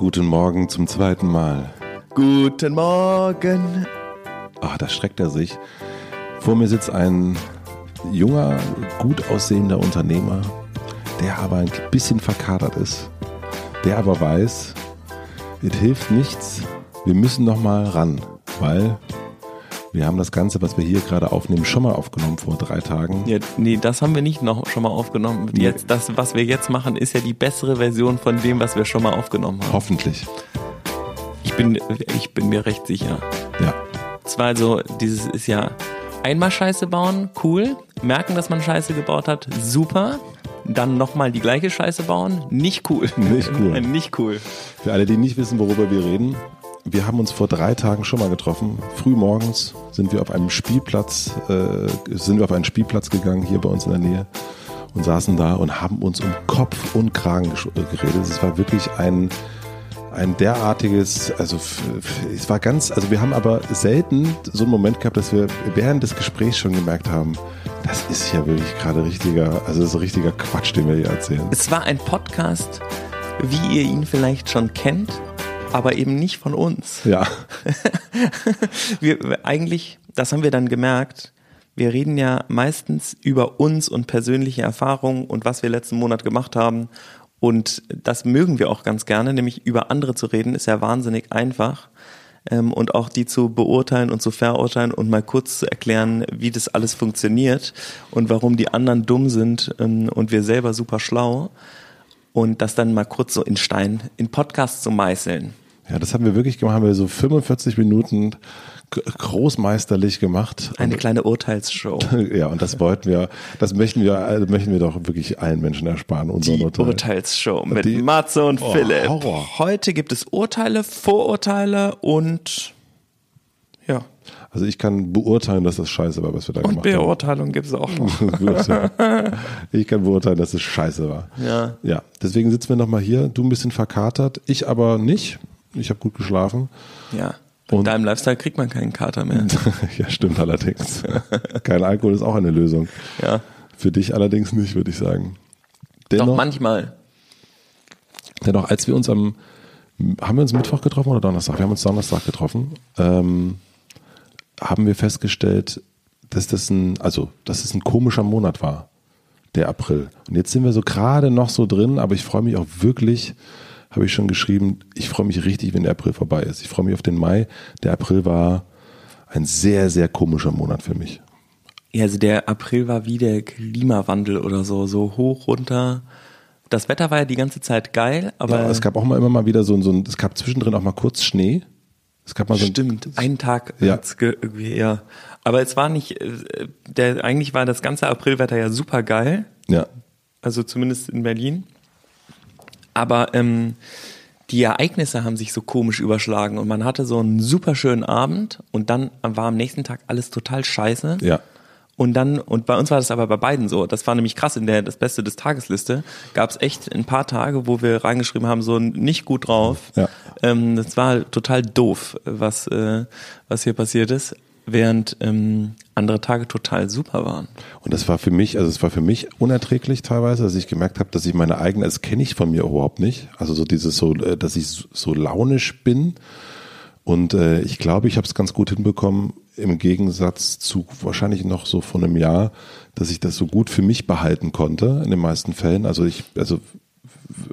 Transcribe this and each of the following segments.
Guten Morgen zum zweiten Mal. Guten Morgen. Ah, da streckt er sich. Vor mir sitzt ein junger, gut aussehender Unternehmer, der aber ein bisschen verkadert ist. Der aber weiß, es hilft nichts. Wir müssen noch mal ran, weil wir haben das Ganze, was wir hier gerade aufnehmen, schon mal aufgenommen vor drei Tagen. Ja, nee, das haben wir nicht noch schon mal aufgenommen. Jetzt, das, was wir jetzt machen, ist ja die bessere Version von dem, was wir schon mal aufgenommen haben. Hoffentlich. Ich bin, ich bin mir recht sicher. Ja. Zwar also, dieses ist ja einmal Scheiße bauen, cool. Merken, dass man Scheiße gebaut hat, super. Dann nochmal die gleiche Scheiße bauen, nicht cool. Nicht cool. nicht cool. Für alle, die nicht wissen, worüber wir reden, wir haben uns vor drei Tagen schon mal getroffen. Früh morgens sind wir auf einem Spielplatz, äh, sind wir auf einen Spielplatz gegangen, hier bei uns in der Nähe und saßen da und haben uns um Kopf und Kragen äh, geredet. Es war wirklich ein, ein derartiges, also es war ganz, also wir haben aber selten so einen Moment gehabt, dass wir während des Gesprächs schon gemerkt haben, das ist ja wirklich gerade richtiger, also ist richtiger Quatsch, den wir hier erzählen. Es war ein Podcast, wie ihr ihn vielleicht schon kennt, aber eben nicht von uns. Ja, Wir, eigentlich, das haben wir dann gemerkt, wir reden ja meistens über uns und persönliche Erfahrungen und was wir letzten Monat gemacht haben. Und das mögen wir auch ganz gerne, nämlich über andere zu reden, ist ja wahnsinnig einfach. Ähm, und auch die zu beurteilen und zu verurteilen und mal kurz zu erklären, wie das alles funktioniert und warum die anderen dumm sind ähm, und wir selber super schlau. Und das dann mal kurz so in Stein, in Podcast zu meißeln. Ja, das haben wir wirklich gemacht, haben wir so 45 Minuten großmeisterlich gemacht. Eine Und- kleine Urteilsshow. ja, und das wollten wir, das möchten wir, äh, möchten wir doch wirklich allen Menschen ersparen, Die Urteil. Urteilsshow mit Die- Matze und Oh, Philipp. Horror. Heute gibt es Urteile, Vorurteile und. Also ich kann beurteilen, dass das scheiße war, was wir da Und gemacht haben. Beurteilung gibt es auch noch. ich kann beurteilen, dass es scheiße war. Ja. Ja, deswegen sitzen wir nochmal hier. Du ein bisschen verkatert, ich aber nicht. Ich habe gut geschlafen. Ja. In Und- deinem Lifestyle kriegt man keinen Kater mehr. ja, stimmt allerdings. Kein Alkohol ist auch eine Lösung. Ja. Für dich allerdings nicht, würde ich sagen. Doch Dennoch, manchmal. Dennoch, als wir uns am, haben wir uns Mittwoch getroffen oder Donnerstag? Wir haben uns Donnerstag getroffen, ähm, haben wir festgestellt, dass das ein, also, dass es ein komischer Monat war, der April. Und jetzt sind wir so gerade noch so drin, aber ich freue mich auch wirklich, habe ich schon geschrieben, ich freue mich richtig, wenn der April vorbei ist. Ich freue mich auf den Mai. Der April war ein sehr, sehr komischer Monat für mich. Ja, also der April war wie der Klimawandel oder so, so hoch, runter. Das Wetter war ja die ganze Zeit geil, aber Ja, es gab auch mal immer mal wieder so, so ein, es gab zwischendrin auch mal kurz Schnee. Es gab mal so ein, Stimmt, einen Tag Ja. hat's irgendwie, ja. Aber es war nicht, äh, der, eigentlich war das ganze Aprilwetter ja super geil. Ja, also zumindest in Berlin. Aber ähm, die Ereignisse haben sich so komisch überschlagen und man hatte so einen super schönen Abend und dann war am nächsten Tag alles total scheiße. ja. Und dann, und bei uns war das aber bei beiden so. Das war nämlich krass in der das Beste des Tagesliste. Gab es echt ein paar Tage, wo wir reingeschrieben haben, so nicht gut drauf. Ja. Ähm, das war total doof, was, äh, was hier passiert ist, während ähm, andere Tage total super waren. Und das war für mich, also es war für mich unerträglich teilweise, dass ich gemerkt habe, dass ich meine eigene, das kenne ich von mir überhaupt nicht. Also so dieses so, äh, dass ich so- so launisch bin. Und äh, ich glaube, ich habe es ganz gut hinbekommen, im Gegensatz zu wahrscheinlich noch so vor einem Jahr, dass ich das so gut für mich behalten konnte in den meisten Fällen. Also ich, also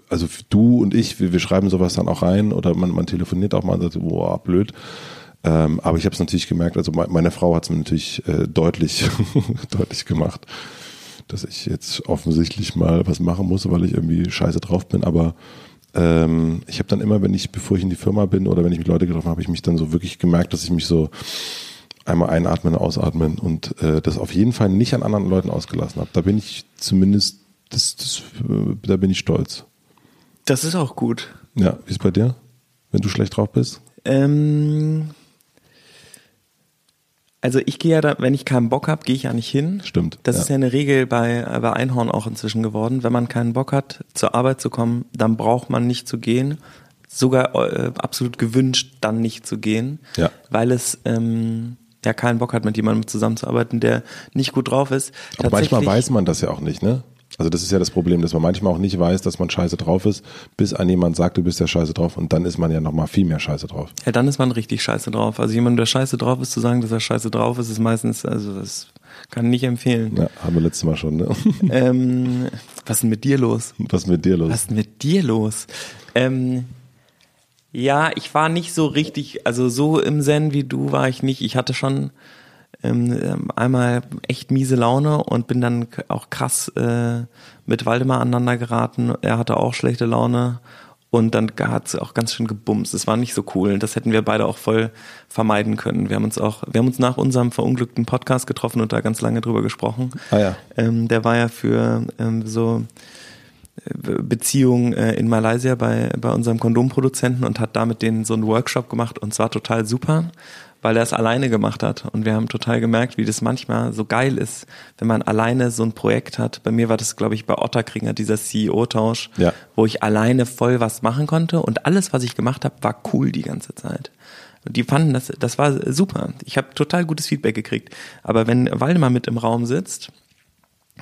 also du und ich, wir, wir schreiben sowas dann auch rein oder man, man telefoniert auch mal und sagt, boah, blöd. Ähm, aber ich habe es natürlich gemerkt, also me- meine Frau hat es mir natürlich äh, deutlich, deutlich gemacht, dass ich jetzt offensichtlich mal was machen muss, weil ich irgendwie scheiße drauf bin. Aber ähm, ich habe dann immer, wenn ich, bevor ich in die Firma bin oder wenn ich mit Leute getroffen habe, habe ich mich dann so wirklich gemerkt, dass ich mich so einmal einatmen, ausatmen und äh, das auf jeden Fall nicht an anderen Leuten ausgelassen habe. Da bin ich zumindest, das, das, äh, da bin ich stolz. Das ist auch gut. Ja, wie ist bei dir, wenn du schlecht drauf bist? Ähm, also ich gehe ja da, wenn ich keinen Bock habe, gehe ich ja nicht hin. Stimmt, Das ja. ist ja eine Regel bei, bei Einhorn auch inzwischen geworden. Wenn man keinen Bock hat, zur Arbeit zu kommen, dann braucht man nicht zu gehen. Sogar äh, absolut gewünscht, dann nicht zu gehen. Ja. Weil es ähm, ja keinen Bock hat, mit jemandem zusammenzuarbeiten, der nicht gut drauf ist. Aber manchmal weiß man das ja auch nicht, ne? Also das ist ja das Problem, dass man manchmal auch nicht weiß, dass man scheiße drauf ist, bis an jemand sagt, du bist ja scheiße drauf und dann ist man ja nochmal viel mehr scheiße drauf. Ja, dann ist man richtig scheiße drauf. Also jemand, der scheiße drauf ist, zu sagen, dass er scheiße drauf ist, ist meistens, also das kann ich nicht empfehlen. Ja, haben wir letztes Mal schon, ne? Ähm, was ist denn mit dir los? Was ist mit dir los? Was ist mit dir los? Ähm, ja, ich war nicht so richtig, also so im Zen wie du war ich nicht. Ich hatte schon ähm, einmal echt miese Laune und bin dann auch krass äh, mit Waldemar aneinander geraten. Er hatte auch schlechte Laune und dann hat es auch ganz schön gebumst. Es war nicht so cool. Das hätten wir beide auch voll vermeiden können. Wir haben uns auch, wir haben uns nach unserem verunglückten Podcast getroffen und da ganz lange drüber gesprochen. Ah ja. Ähm, der war ja für ähm, so Beziehungen äh, in Malaysia bei, bei unserem Kondomproduzenten und hat damit den so einen Workshop gemacht und zwar total super weil er es alleine gemacht hat. Und wir haben total gemerkt, wie das manchmal so geil ist, wenn man alleine so ein Projekt hat. Bei mir war das, glaube ich, bei Otterkringer, dieser CEO-Tausch, Ja. wo ich alleine voll was machen konnte und alles, was ich gemacht habe, war cool die ganze Zeit. Und die fanden das, das war super. Ich habe total gutes Feedback gekriegt. Aber wenn Waldemar mit im Raum sitzt,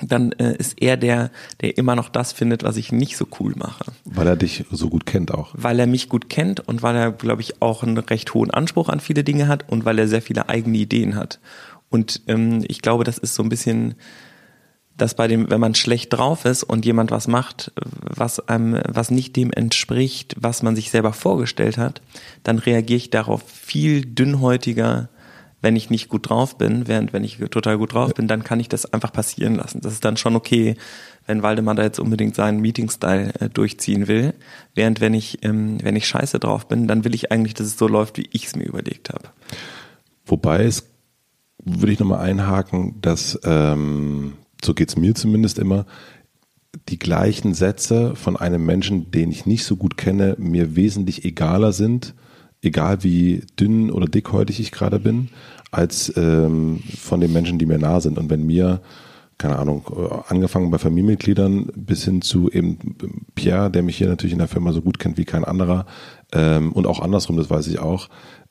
dann äh, ist er der, der immer noch das findet, was ich nicht so cool mache. Weil er dich so gut kennt auch. Weil er mich gut kennt und weil er, glaube ich, auch einen recht hohen Anspruch an viele Dinge hat und weil er sehr viele eigene Ideen hat. Und ähm, ich glaube, das ist so ein bisschen, dass bei dem, wenn man schlecht drauf ist und jemand was macht, was einem, was nicht dem entspricht, was man sich selber vorgestellt hat, dann reagiere ich darauf viel dünnhäutiger, wenn ich nicht gut drauf bin, während wenn ich total gut drauf bin, dann kann ich das einfach passieren lassen. Das ist dann schon okay, wenn Waldemar da jetzt unbedingt seinen Meeting-Style äh, durchziehen will. Während wenn ich, ähm, wenn ich scheiße drauf bin, dann will ich eigentlich, dass es so läuft, wie ich es mir überlegt habe. Wobei es, würde ich nochmal einhaken, dass, ähm, so geht's mir zumindest immer, die gleichen Sätze von einem Menschen, den ich nicht so gut kenne, mir wesentlich egaler sind, egal wie dünn oder dickhäutig ich gerade bin, als ähm, von den Menschen, die mir nah sind. Und wenn mir, keine Ahnung, äh, angefangen bei Familienmitgliedern bis hin zu eben Pierre, der mich hier natürlich in der Firma so gut kennt wie kein anderer, ähm, und auch andersrum, das weiß ich auch,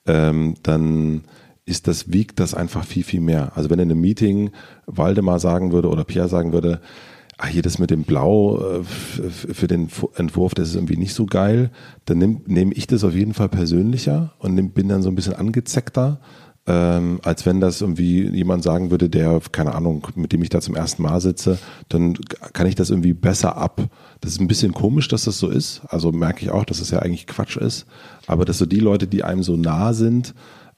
ähm, dann ist das, wiegt das einfach viel, viel mehr. Also wenn in einem Meeting Waldemar sagen würde oder Pierre sagen würde, ah, hier das mit dem Blau äh, für den Entwurf, das ist irgendwie nicht so geil, dann nehme nehm ich das auf jeden Fall persönlicher und nehm, bin dann so ein bisschen angezeckter, ähm, als wenn das irgendwie jemand sagen würde, der, keine Ahnung, mit dem ich da zum ersten Mal sitze, dann kann ich das irgendwie besser ab. Das ist ein bisschen komisch, dass das so ist. Also merke ich auch, dass das ja eigentlich Quatsch ist. Aber dass so die Leute, die einem so nah sind,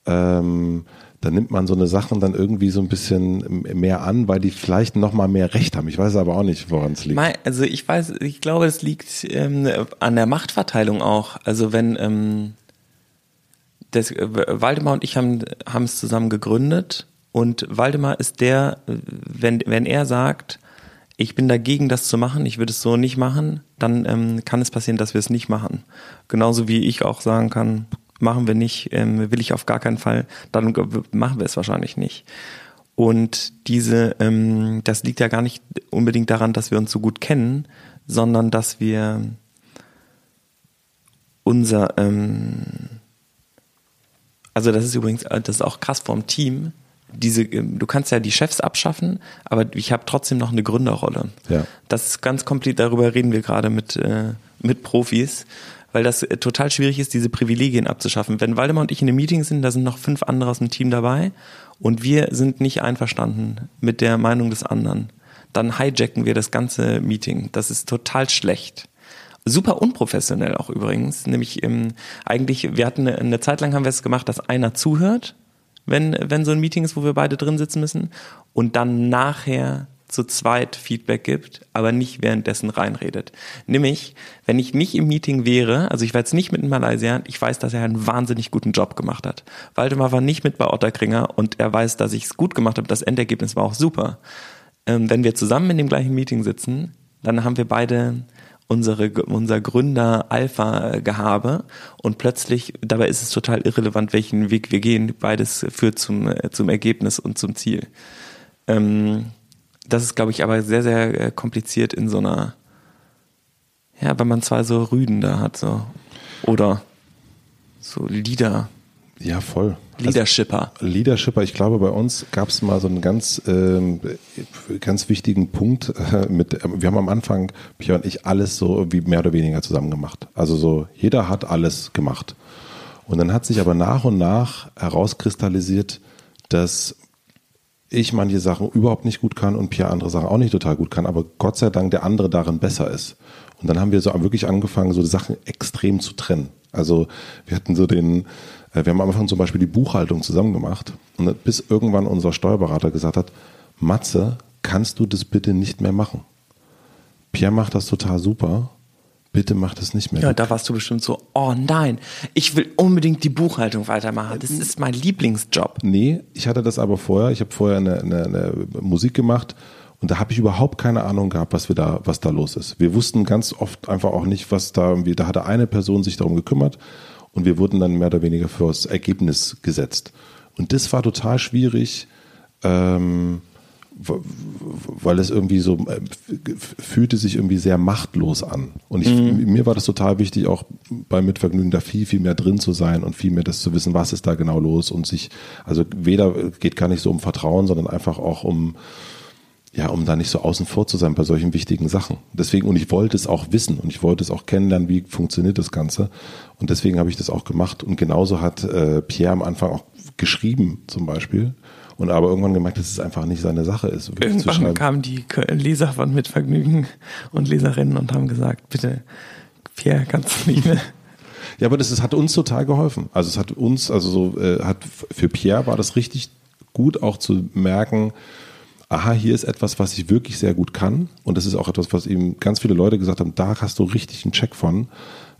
ähm, dann nimmt man so eine Sachen dann irgendwie so ein bisschen mehr an, weil die vielleicht noch mal mehr Recht haben. Ich weiß aber auch nicht, woran es liegt. Also ich weiß, ich glaube, es liegt ähm, an der Machtverteilung auch. Also wenn ähm, das, äh, Waldemar und ich haben haben es zusammen gegründet und Waldemar ist der, wenn wenn er sagt, ich bin dagegen, das zu machen, ich würde es so nicht machen, dann ähm, kann es passieren, dass wir es nicht machen. Genauso wie ich auch sagen kann, machen wir nicht, ähm, will ich auf gar keinen Fall, dann machen wir es wahrscheinlich nicht. Und diese, ähm, das liegt ja gar nicht unbedingt daran, dass wir uns so gut kennen, sondern dass wir unser, ähm, also das ist übrigens, äh, das ist auch krass vom Team. Diese, ähm, du kannst ja die Chefs abschaffen, aber ich habe trotzdem noch eine Gründerrolle. Ja. Das ist ganz komplett, darüber reden wir gerade mit, äh, mit Profis, weil das äh, total schwierig ist, diese Privilegien abzuschaffen. Wenn Waldemar und ich in einem Meeting sind, da sind noch fünf andere aus dem Team dabei und wir sind nicht einverstanden mit der Meinung des anderen, dann hijacken wir das ganze Meeting. Das ist total schlecht. Super unprofessionell auch übrigens. Nämlich ähm, eigentlich, wir hatten eine, eine Zeit lang haben wir es gemacht, dass einer zuhört, wenn, wenn so ein Meeting ist, wo wir beide drin sitzen müssen, und dann nachher zu zweit Feedback gibt, aber nicht währenddessen reinredet. Nämlich, wenn ich nicht im Meeting wäre, also ich war jetzt nicht mit in Malaysia, ich weiß, dass er einen wahnsinnig guten Job gemacht hat. Waldemar war nicht mit bei Otterkringer und er weiß, dass ich es gut gemacht habe. Das Endergebnis war auch super. Ähm, wenn wir zusammen in dem gleichen Meeting sitzen, dann haben wir beide unsere, unser Gründer-Alpha-Gehabe und plötzlich, dabei ist es total irrelevant, welchen Weg wir gehen, beides führt zum, äh, zum Ergebnis und zum Ziel. Ähm, das ist, glaube ich, aber sehr, sehr äh, kompliziert in so einer, ja, wenn man zwei so Rüden da hat, so, oder so Lieder. Ja, voll. Leadershipper. Also, Leadershipper, ich glaube, bei uns gab es mal so einen ganz, ähm, ganz wichtigen Punkt äh, mit, wir haben am Anfang, Pia und ich, alles so wie mehr oder weniger zusammen gemacht. Also so, jeder hat alles gemacht. Und dann hat sich aber nach und nach herauskristallisiert, dass ich manche Sachen überhaupt nicht gut kann und Pia andere Sachen auch nicht total gut kann, aber Gott sei Dank der andere darin besser ist. Und dann haben wir so wirklich angefangen, so Sachen extrem zu trennen. Also wir hatten so den, äh, wir haben am Anfang zum Beispiel die Buchhaltung zusammen gemacht und bis irgendwann unser Steuerberater gesagt hat, Matze, kannst du das bitte nicht mehr machen? Pierre macht das total super. Bitte mach das nicht mehr. Ja, da warst du bestimmt so, oh nein, ich will unbedingt die Buchhaltung weitermachen. Das ist mein Lieblingsjob. Nee, ich hatte das aber vorher. Ich habe vorher eine, eine, eine Musik gemacht und da habe ich überhaupt keine Ahnung gehabt, was wir da, was da los ist. Wir wussten ganz oft einfach auch nicht, was da irgendwie, da hatte eine Person sich darum gekümmert und wir wurden dann mehr oder weniger fürs Ergebnis gesetzt. Und das war total schwierig, ähm, weil es irgendwie so äh, fühlte sich irgendwie sehr machtlos an. Und ich, mhm. mir war das total wichtig, auch beim Mitvergnügen da viel, viel mehr drin zu sein und viel mehr das zu wissen, was ist da genau los und sich, also weder geht gar nicht so um Vertrauen, sondern einfach auch um, ja, um da nicht so außen vor zu sein bei solchen wichtigen Sachen. Deswegen, und ich wollte es auch wissen und ich wollte es auch kennenlernen, wie funktioniert das Ganze. Und deswegen habe ich das auch gemacht. Und genauso hat äh, Pierre am Anfang auch geschrieben, zum Beispiel. Und aber irgendwann gemerkt, dass es einfach nicht seine Sache ist. Irgendwann kamen die Leser von Mitvergnügen und Leserinnen und haben gesagt, bitte, Pierre, kannst du nicht mehr. ja, aber das ist, hat uns total geholfen. Also es hat uns, also so, äh, hat für Pierre war das richtig gut auch zu merken, aha, hier ist etwas, was ich wirklich sehr gut kann. Und das ist auch etwas, was ihm ganz viele Leute gesagt haben, da hast du richtig einen Check von.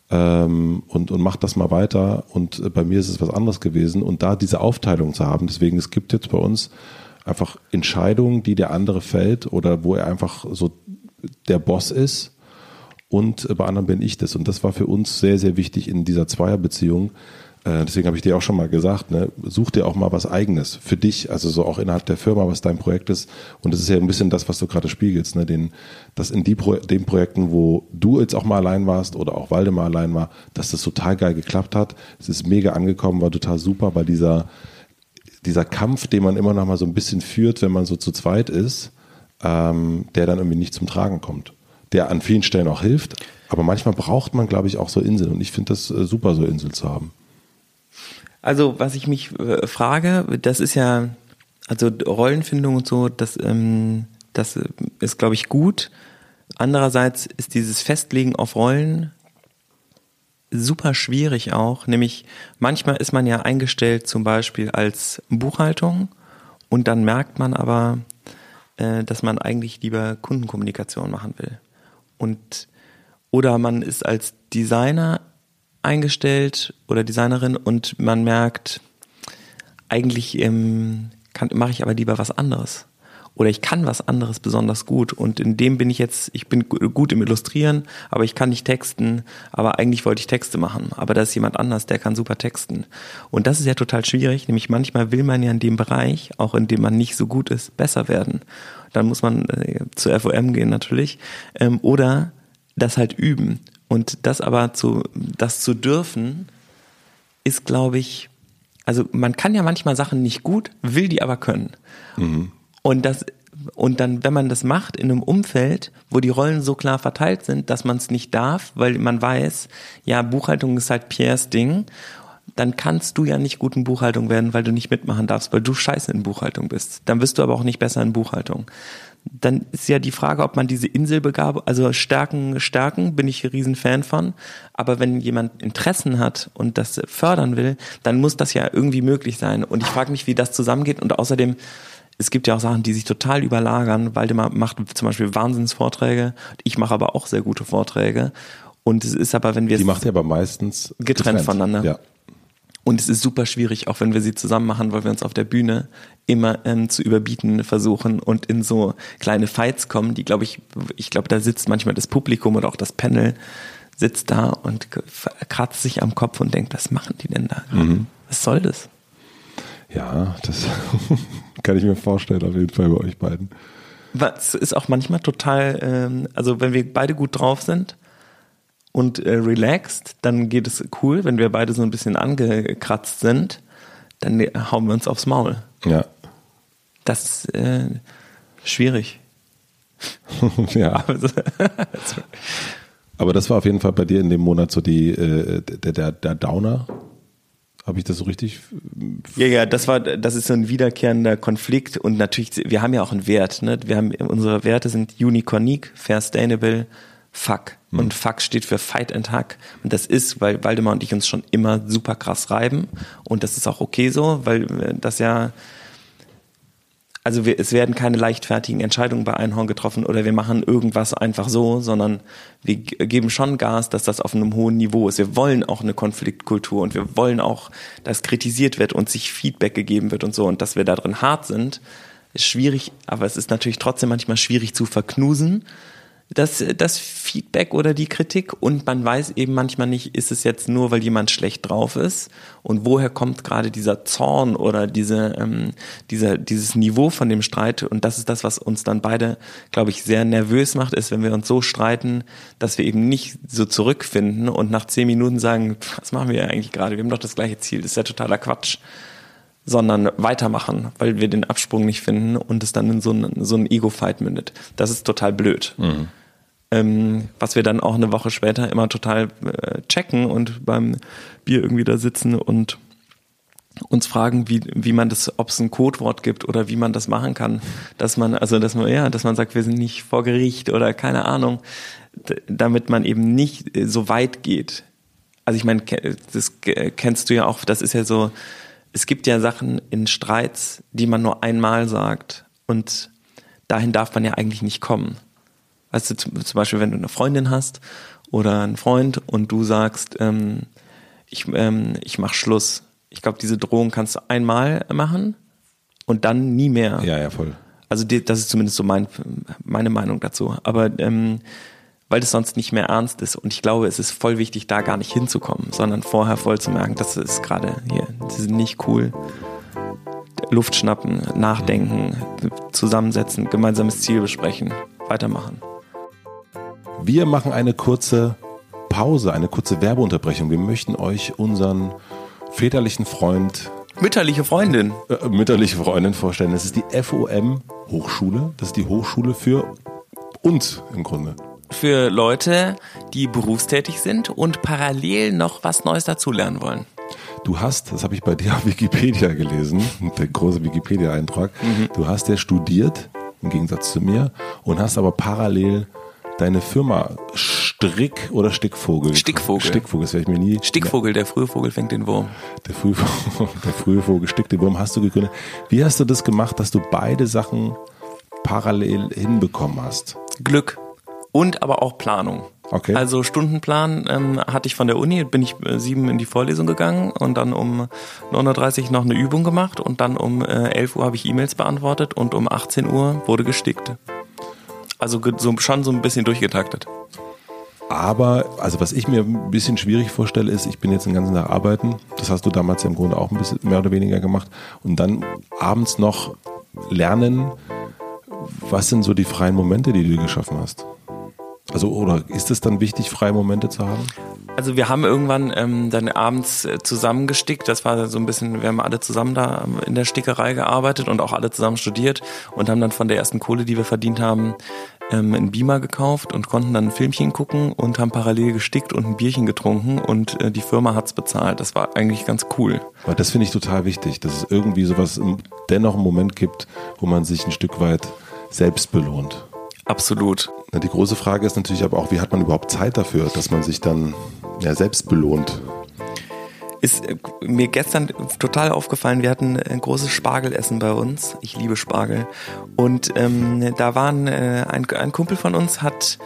Ähm, und, und mach das mal weiter. Und äh, bei mir ist es was anderes gewesen. Und da diese Aufteilung zu haben, deswegen, es gibt jetzt bei uns einfach Entscheidungen, die der andere fällt oder wo er einfach so der Boss ist. Und äh, bei anderen bin ich das. Und das war für uns sehr, sehr wichtig in dieser Zweierbeziehung, deswegen habe ich dir auch schon mal gesagt, ne, such dir auch mal was Eigenes für dich, also so auch innerhalb der Firma, was dein Projekt ist. Und das ist ja ein bisschen das, was du gerade spiegelst, ne, den, dass in die Pro den Projekten, wo du jetzt auch mal allein warst oder auch Waldemar allein war, dass das total geil geklappt hat. Es ist mega angekommen, war total super, weil dieser, dieser Kampf, den man immer noch mal so ein bisschen führt, wenn man so zu zweit ist, ähm, der dann irgendwie nicht zum Tragen kommt. Der an vielen Stellen auch hilft, aber manchmal braucht man, glaube ich, auch so Inseln. Und ich finde das äh, super, so Inseln zu haben. Also, was ich mich äh, frage, das ist ja, also Rollenfindung und so, das, ähm, das ist, glaube ich, gut. Andererseits ist dieses Festlegen auf Rollen super schwierig auch. Nämlich manchmal ist man ja eingestellt zum Beispiel als Buchhaltung und dann merkt man aber, äh, dass man eigentlich lieber Kundenkommunikation machen will. Und oder man ist als Designer eingestellt oder Designerin und man merkt, eigentlich ähm, mache ich aber lieber was anderes. Oder ich kann was anderes besonders gut und in dem bin ich jetzt, ich bin gut im Illustrieren, aber ich kann nicht texten, aber eigentlich wollte ich Texte machen. Aber da ist jemand anders, der kann super texten. Und das ist ja total schwierig, nämlich manchmal will man ja in dem Bereich, auch in dem man nicht so gut ist, besser werden. Dann muss man äh, zur FOM gehen natürlich. Ähm, oder das halt üben. Und das aber zu, das zu dürfen, ist, glaube ich, also man kann ja manchmal Sachen nicht gut, will die aber können. Mhm. Und das, und dann, wenn man das macht in einem Umfeld, wo die Rollen so klar verteilt sind, dass man es nicht darf, weil man weiß, ja, Buchhaltung ist halt Pierres Ding, dann kannst du ja nicht gut in Buchhaltung werden, weil du nicht mitmachen darfst, weil du scheiße in Buchhaltung bist. Dann bist du aber auch nicht besser in Buchhaltung dann ist ja die Frage, ob man diese Inselbegabung, also Stärken, Stärken bin ich ein Riesenfan von. Aber wenn jemand Interessen hat und das fördern will, dann muss das ja irgendwie möglich sein. Und ich frage mich, wie das zusammengeht. Und außerdem, es gibt ja auch Sachen, die sich total überlagern. Waldemar macht zum Beispiel Wahnsinnsvorträge. Ich mache aber auch sehr gute Vorträge. Und es ist aber, wenn wir die macht ja aber meistens getrennt, getrennt. voneinander. Ja. Und es ist super schwierig, auch wenn wir sie zusammen machen, weil wir uns auf der Bühne immer ähm, zu überbieten versuchen und in so kleine Fights kommen, die glaube ich, ich glaube, da sitzt manchmal das Publikum oder auch das Panel sitzt da und kratzt sich am Kopf und denkt, was machen die denn da? Mhm. Was soll das? Ja, das kann ich mir vorstellen, auf jeden Fall bei euch beiden. Was ist auch manchmal total, ähm, also wenn wir beide gut drauf sind, und äh, relaxed, dann geht es cool, wenn wir beide so ein bisschen angekratzt sind. dann hauen wir uns aufs Maul. Ja. Das ist äh, schwierig. ja. Aber das war auf jeden Fall bei dir in dem Monat so die äh, der, der, der Downer. Habe ich das so richtig? Ja, ja, das war, das ist so ein wiederkehrender Konflikt und natürlich, wir haben ja auch einen Wert, ne? Wir haben, unsere Werte sind Unicornique, Fair Sustainable, Fuck. Hm. Und Fuck steht für Fight and Hack. Und das ist, weil Waldemar und ich uns schon immer super krass reiben. Und das ist auch okay so, weil das ja, also wir, es werden keine leichtfertigen Entscheidungen bei Einhorn getroffen oder wir machen irgendwas einfach so, sondern wir geben schon Gas, dass das auf einem hohen Niveau ist. Wir wollen auch eine Konfliktkultur und wir wollen auch, dass kritisiert wird und sich Feedback gegeben wird und so. Und dass wir da drin hart sind, ist schwierig, aber es ist natürlich trotzdem manchmal schwierig zu verknusen das, das Feedback oder die Kritik und man weiß eben manchmal nicht, ist es jetzt nur, weil jemand schlecht drauf ist? Und woher kommt gerade dieser Zorn oder diese, ähm, dieser, dieses Niveau von dem Streit? Und das ist das, was uns dann beide, glaube ich, sehr nervös macht, ist, wenn wir uns so streiten, dass wir eben nicht so zurückfinden und nach zehn Minuten sagen, was machen wir eigentlich gerade, wir haben doch das gleiche Ziel, das ist ja totaler Quatsch sondern weitermachen, weil wir den Absprung nicht finden und es dann in so einen, so einen Ego-Fight mündet. Das ist total blöd. Mhm. Ähm, was wir dann auch eine Woche später immer total äh, checken und beim Bier irgendwie da sitzen und uns fragen, wie, wie man das, ob es ein Codewort gibt oder wie man das machen kann, dass man, also dass man, ja, dass man sagt, wir sind nicht vor Gericht oder keine Ahnung, damit man eben nicht so weit geht. Also ich meine, das kennst du ja auch, das ist ja so, es gibt ja Sachen in Streits, die man nur einmal sagt und dahin darf man ja eigentlich nicht kommen. Weißt du, zum, Beispiel, wenn du eine Freundin hast oder einen Freund und du sagst, ähm, ich, ähm, ich mach Schluss. Ich glaube, diese Drohung kannst du einmal machen und dann nie mehr. Ja, ja, voll. Also die, das ist zumindest so mein, meine Meinung dazu. Aber ähm, weil das sonst nicht mehr ernst ist. Und ich glaube, es ist voll wichtig, da gar nicht hinzukommen, sondern vorher voll zu merken, das ist gerade hier, das ist nicht cool. Luft schnappen, nachdenken, zusammensetzen, gemeinsames Ziel besprechen, weitermachen. Wir machen eine kurze Pause, eine kurze Werbeunterbrechung. Wir möchten euch unseren väterlichen Freund Mütterliche Freundin. Äh, mütterliche Freundin vorstellen. Das ist die FOM Hochschule. Das ist die Hochschule für uns im Grunde für Leute, die berufstätig sind und parallel noch was Neues dazulernen wollen. Du hast, das habe ich bei dir auf Wikipedia gelesen, der große Wikipedia-Eintrag, mhm. du hast ja studiert, im Gegensatz zu mir, und hast aber parallel deine Firma Strick oder Stickvogel? Stickvogel. Stickvogel, das werde ich mir nie. Stickvogel, der frühe Vogel fängt den Wurm. Der frühe, der frühe Vogel stickt den Wurm, hast du gegründet. Wie hast du das gemacht, dass du beide Sachen parallel hinbekommen hast? Glück und aber auch Planung. Okay. Also Stundenplan ähm, hatte ich von der Uni, bin ich äh, sieben in die Vorlesung gegangen und dann um 9.30 Uhr noch eine Übung gemacht und dann um äh, 11 Uhr habe ich E-Mails beantwortet und um 18 Uhr wurde gestickt. Also so, schon so ein bisschen durchgetaktet. Aber, also was ich mir ein bisschen schwierig vorstelle, ist, ich bin jetzt den ganzen Tag arbeiten. Das hast du damals ja im Grunde auch ein bisschen mehr oder weniger gemacht. Und dann abends noch lernen. Was sind so die freien Momente, die du geschaffen hast? Also oder ist es dann wichtig, freie Momente zu haben? Also wir haben irgendwann ähm, dann abends äh, zusammengestickt. Das war so ein bisschen, wir haben alle zusammen da in der Stickerei gearbeitet und auch alle zusammen studiert und haben dann von der ersten Kohle, die wir verdient haben, ähm, einen Beamer gekauft und konnten dann ein Filmchen gucken und haben parallel gestickt und ein Bierchen getrunken und äh, die Firma hat's bezahlt. Das war eigentlich ganz cool. Weil das finde ich total wichtig, dass es irgendwie sowas dennoch einen Moment gibt, wo man sich ein Stück weit selbst belohnt. Absolut. Die große Frage ist natürlich aber auch, wie hat man überhaupt Zeit dafür, dass man sich dann ja, selbst belohnt? Ist äh, mir gestern total aufgefallen, wir hatten ein großes Spargelessen bei uns. Ich liebe Spargel. Und ähm, da waren äh, ein, ein Kumpel von uns hat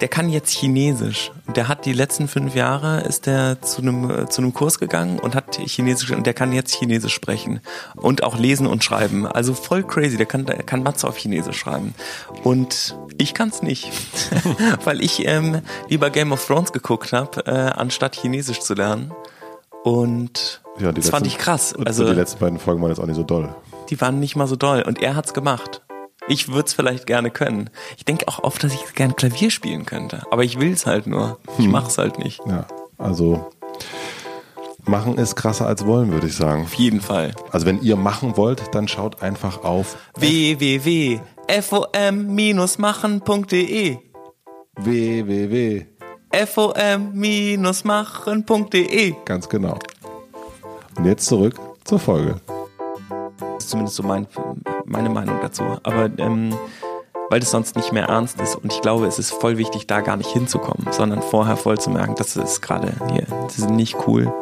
der kann jetzt Chinesisch. Der hat die letzten fünf Jahre ist der zu einem äh, zu einem Kurs gegangen und hat Chinesisch und der kann jetzt Chinesisch sprechen und auch lesen und schreiben. Also voll crazy. Der kann der kann Matze auf Chinesisch schreiben und ich kann's nicht, weil ich ähm, lieber Game of Thrones geguckt habe, äh, anstatt Chinesisch zu lernen. Und ja, das letzten, fand ich krass. Also die letzten beiden Folgen waren jetzt auch nicht so doll. Die waren nicht mal so doll und er hat's gemacht. Ich würde es vielleicht gerne können. Ich denke auch oft, dass ich gerne Klavier spielen könnte. Aber ich will es halt nur. Ich hm. mache es halt nicht. Ja, also Machen ist krasser als wollen, würde ich sagen. Auf jeden Fall. Also wenn ihr machen wollt, dann schaut einfach auf www.fom-machen.de www. fom-machen.de Ganz genau. Und jetzt zurück zur Folge. Ist zumindest so mein, meine Meinung dazu. Aber ähm, weil das sonst nicht mehr ernst ist. Und ich glaube, es ist voll wichtig, da gar nicht hinzukommen, sondern vorher voll zu merken, das ist gerade hier, das ist nicht cool.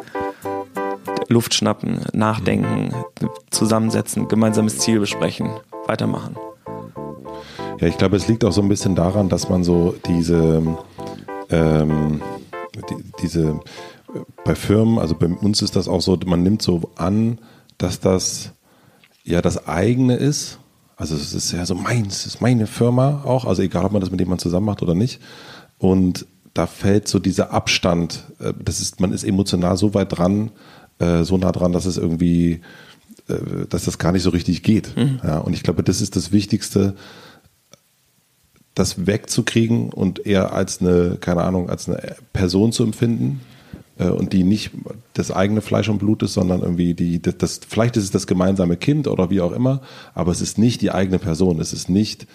Luft schnappen, nachdenken, zusammensetzen, gemeinsames Ziel besprechen, weitermachen. Ja, ich glaube, es liegt auch so ein bisschen daran, dass man so diese, ähm, die, diese bei Firmen, also bei uns ist das auch so, man nimmt so an, dass das ja das eigene ist. Also es ist ja so meins, es ist meine Firma auch, also egal, ob man das mit jemandem zusammen macht oder nicht. Und da fällt so dieser Abstand, äh, das ist, man ist emotional so weit dran, äh, so nah dran, dass es irgendwie, äh, dass das gar nicht so richtig geht. Mhm. Ja, und ich glaube, das ist das Wichtigste, das wegzukriegen und eher als eine, keine Ahnung, als eine Person zu empfinden und die nicht das eigene Fleisch und Blut ist, sondern irgendwie die, das, das, vielleicht ist es das gemeinsame Kind oder wie auch immer, aber es ist nicht die eigene Person. Es ist nicht,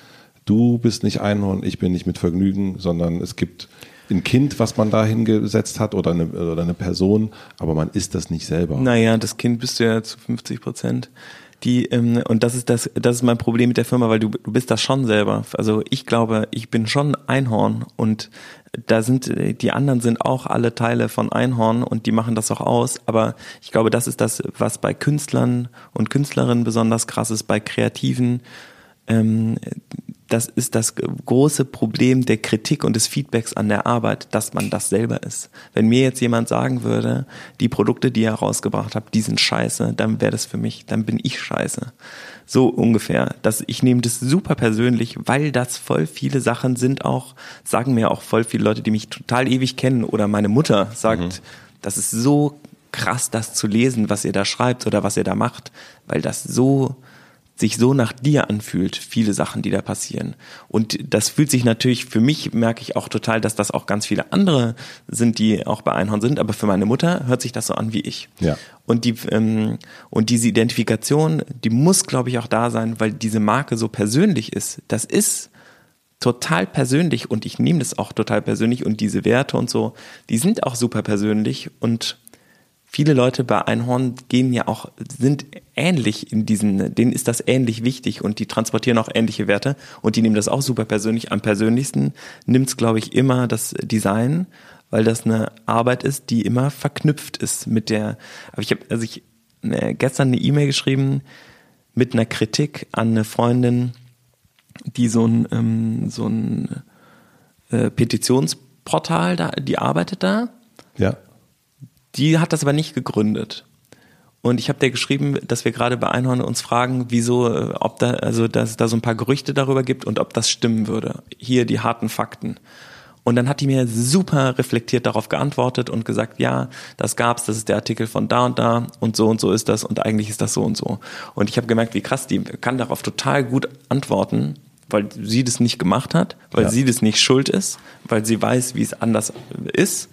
du bist nicht Einhorn, ich bin nicht mit Vergnügen, sondern es gibt ein Kind, was man da hingesetzt hat oder eine, oder eine Person, aber man ist das nicht selber. Naja, das Kind bist du ja zu 50 Prozent die ähm, und das ist das das ist mein Problem mit der Firma, weil du du bist das schon selber. Also ich glaube, ich bin schon Einhorn und da sind die anderen sind auch alle Teile von Einhorn und die machen das auch aus, aber ich glaube, das ist das was bei Künstlern und Künstlerinnen besonders krass ist bei Kreativen ähm, das ist das große Problem der Kritik und des Feedbacks an der Arbeit, dass man das selber ist. Wenn mir jetzt jemand sagen würde, die Produkte, die ihr rausgebracht habt, die sind scheiße, dann wäre das für mich, dann bin ich scheiße. So ungefähr. Das, ich nehme das super persönlich, weil das voll viele Sachen sind auch, sagen mir auch voll viele Leute, die mich total ewig kennen oder meine Mutter sagt, mhm. das ist so krass, das zu lesen, was ihr da schreibt oder was ihr da macht, weil das so sich so nach dir anfühlt, viele Sachen, die da passieren. Und das fühlt sich natürlich, für mich merke ich auch total, dass das auch ganz viele andere sind, die auch bei Einhorn sind, aber für meine Mutter hört sich das so an wie ich. Ja. Und die ähm, und diese Identifikation, die muss, glaube ich, auch da sein, weil diese Marke so persönlich ist. Das ist total persönlich und ich nehme das auch total persönlich und diese Werte und so, die sind auch super persönlich und viele Leute bei Einhorn gehen ja auch, sind ähnlich in diesen, denen ist das ähnlich wichtig und die transportieren auch ähnliche Werte und die nehmen das auch super persönlich. Am persönlichsten nimmt es, glaube ich, immer das Design, weil das eine Arbeit ist, die immer verknüpft ist mit der, aber ich habe, also ich ne, gestern eine E-Mail geschrieben mit einer Kritik an eine Freundin, die so ein, ähm, so ein äh, Petitionsportal da, die arbeitet da. Ja. Die hat das aber nicht gegründet. Und ich habe der geschrieben, dass wir gerade bei Einhorn uns fragen, wieso, äh, ob da, also dass es da so ein paar Gerüchte darüber gibt und ob das stimmen würde. Hier die harten Fakten. Und dann hat die mir super reflektiert darauf geantwortet und gesagt, ja, das gab's, das ist der Artikel von da und da und so und so ist das und eigentlich ist das so und so. Und ich habe gemerkt, wie krass, die kann darauf total gut antworten, weil sie das nicht gemacht hat, weil ja. sie das nicht schuld ist, weil sie weiß, wie es anders ist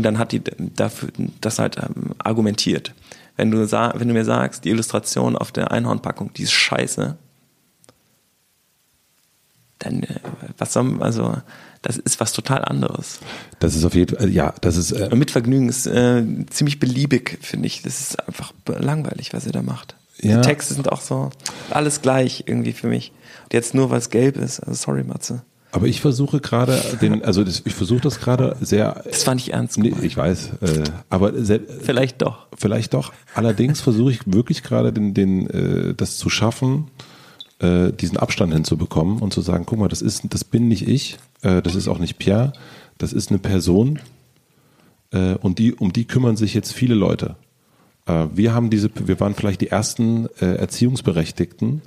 und dann hat die dafür das halt ähm, argumentiert. Wenn du, wenn du mir sagst, die Illustration auf der Einhornpackung, die ist scheiße, dann äh, was soll also das ist was total anderes. Das ist auf jeden Fall ja, das ist äh mit Vergnügen ist äh, ziemlich beliebig, finde ich. Das ist einfach langweilig, was ihr da macht. Ja. Die Texte sind auch so alles gleich irgendwie für mich. Und jetzt nur weil es gelb ist. Also sorry, Matze. Aber ich versuche gerade den, also das, ich versuche das gerade sehr. Das fand ich ernst. Nee, ich weiß, äh, aber sehr, vielleicht doch. Vielleicht doch. Allerdings versuche ich wirklich gerade den, den, äh, das zu schaffen, äh, diesen Abstand hinzubekommen und zu sagen, guck mal, das ist, das bin nicht ich, äh, das ist auch nicht Pierre, das ist eine Person äh, und die, um die kümmern sich jetzt viele Leute. Äh, wir haben diese, wir waren vielleicht die ersten äh, Erziehungsberechtigten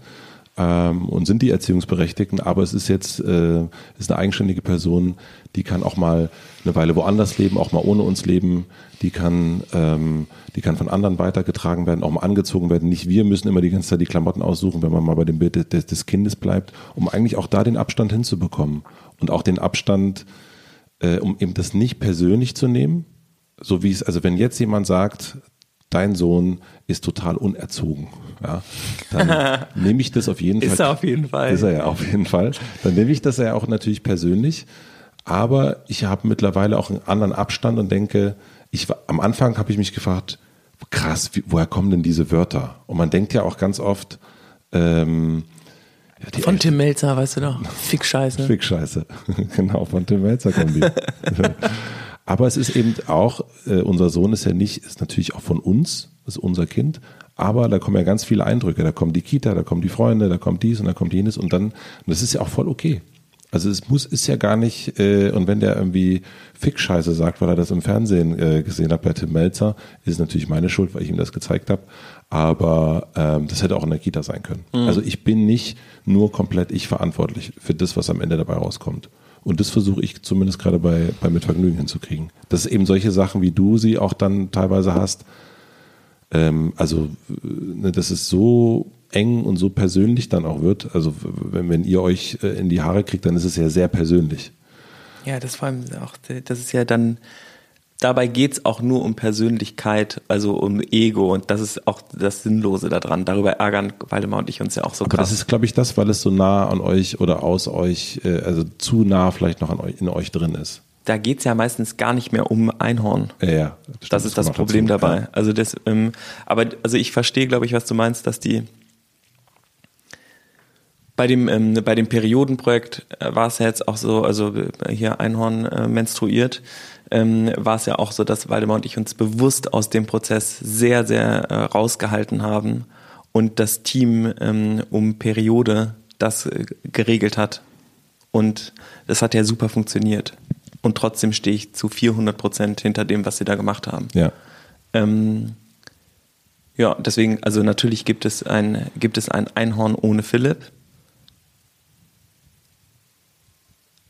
ähm, und sind die Erziehungsberechtigten, aber es ist jetzt äh, ist eine eigenständige Person, die kann auch mal eine Weile woanders leben, auch mal ohne uns leben, die kann, ähm, die kann von anderen weitergetragen werden, auch mal angezogen werden. Nicht wir müssen immer die ganze Zeit die Klamotten aussuchen, wenn man mal bei dem Bild des, des Kindes bleibt, um eigentlich auch da den Abstand hinzubekommen. Und auch den Abstand, äh, um eben das nicht persönlich zu nehmen, so wie es, also wenn jetzt jemand sagt, dein Sohn ist total unerzogen, ja, dann nehme ich das auf jeden Fall. Ist er auf jeden Fall. Ist er ja auf jeden Fall. Dann nehme ich das ja auch natürlich persönlich. Aber ich habe mittlerweile auch einen anderen Abstand und denke, ich am Anfang habe ich mich gefragt, krass, wie, woher kommen denn diese Wörter? Und man denkt ja auch ganz oft, ähm, ja, von Tim Melzer, weißt du doch. Fick-Scheiße. Fick-Scheiße. genau, von Tim Melzer kommen die. Aber es ist eben auch, äh, unser Sohn ist ja nicht, ist natürlich auch von uns, ist unser Kind, aber da kommen ja ganz viele Eindrücke. Da kommt die Kita, da kommen die Freunde, da kommt dies und da kommt jenes und dann, und das ist ja auch voll okay. Also es muss, ist ja gar nicht, äh, und wenn der irgendwie Fick-Scheiße sagt, weil er das im Fernsehen äh, gesehen hat bei Tim Melzer, ist natürlich meine Schuld, weil ich ihm das gezeigt habe. Aber ähm, das hätte auch in der Kita sein können. Mhm. Also ich bin nicht nur komplett ich verantwortlich für das, was am Ende dabei rauskommt. Und das versuche ich zumindest gerade bei, bei Mitvergnügen hinzukriegen. Dass eben solche Sachen, wie du sie auch dann teilweise hast, ähm, also ne, dass es so eng und so persönlich dann auch wird. Also wenn, wenn ihr euch äh, in die Haare kriegt, dann ist es ja sehr persönlich. Ja, das vor allem auch, das ist ja dann, dabei geht es auch nur um Persönlichkeit, also um Ego und das ist auch das Sinnlose daran. Darüber ärgern Waldemar und ich uns ja auch so Aber krass. Das ist, glaube ich, das, weil es so nah an euch oder aus euch, äh, also zu nah vielleicht noch an euch, in euch drin ist. Da geht es ja meistens gar nicht mehr um Einhorn. Ja, ja das, das ist das Problem dazu. dabei. Also das, ähm, aber also ich verstehe, glaube ich, was du meinst, dass die bei dem, ähm, bei dem Periodenprojekt äh, war es ja jetzt auch so, also äh, hier Einhorn äh, menstruiert, ähm, war es ja auch so, dass Waldemar und ich uns bewusst aus dem Prozess sehr, sehr äh, rausgehalten haben und das Team ähm, um Periode das äh, geregelt hat. Und das hat ja super funktioniert. Und trotzdem stehe ich zu 400 Prozent hinter dem, was sie da gemacht haben. Ja. Ähm, ja, deswegen, also natürlich gibt es ein, gibt es ein Einhorn ohne Philipp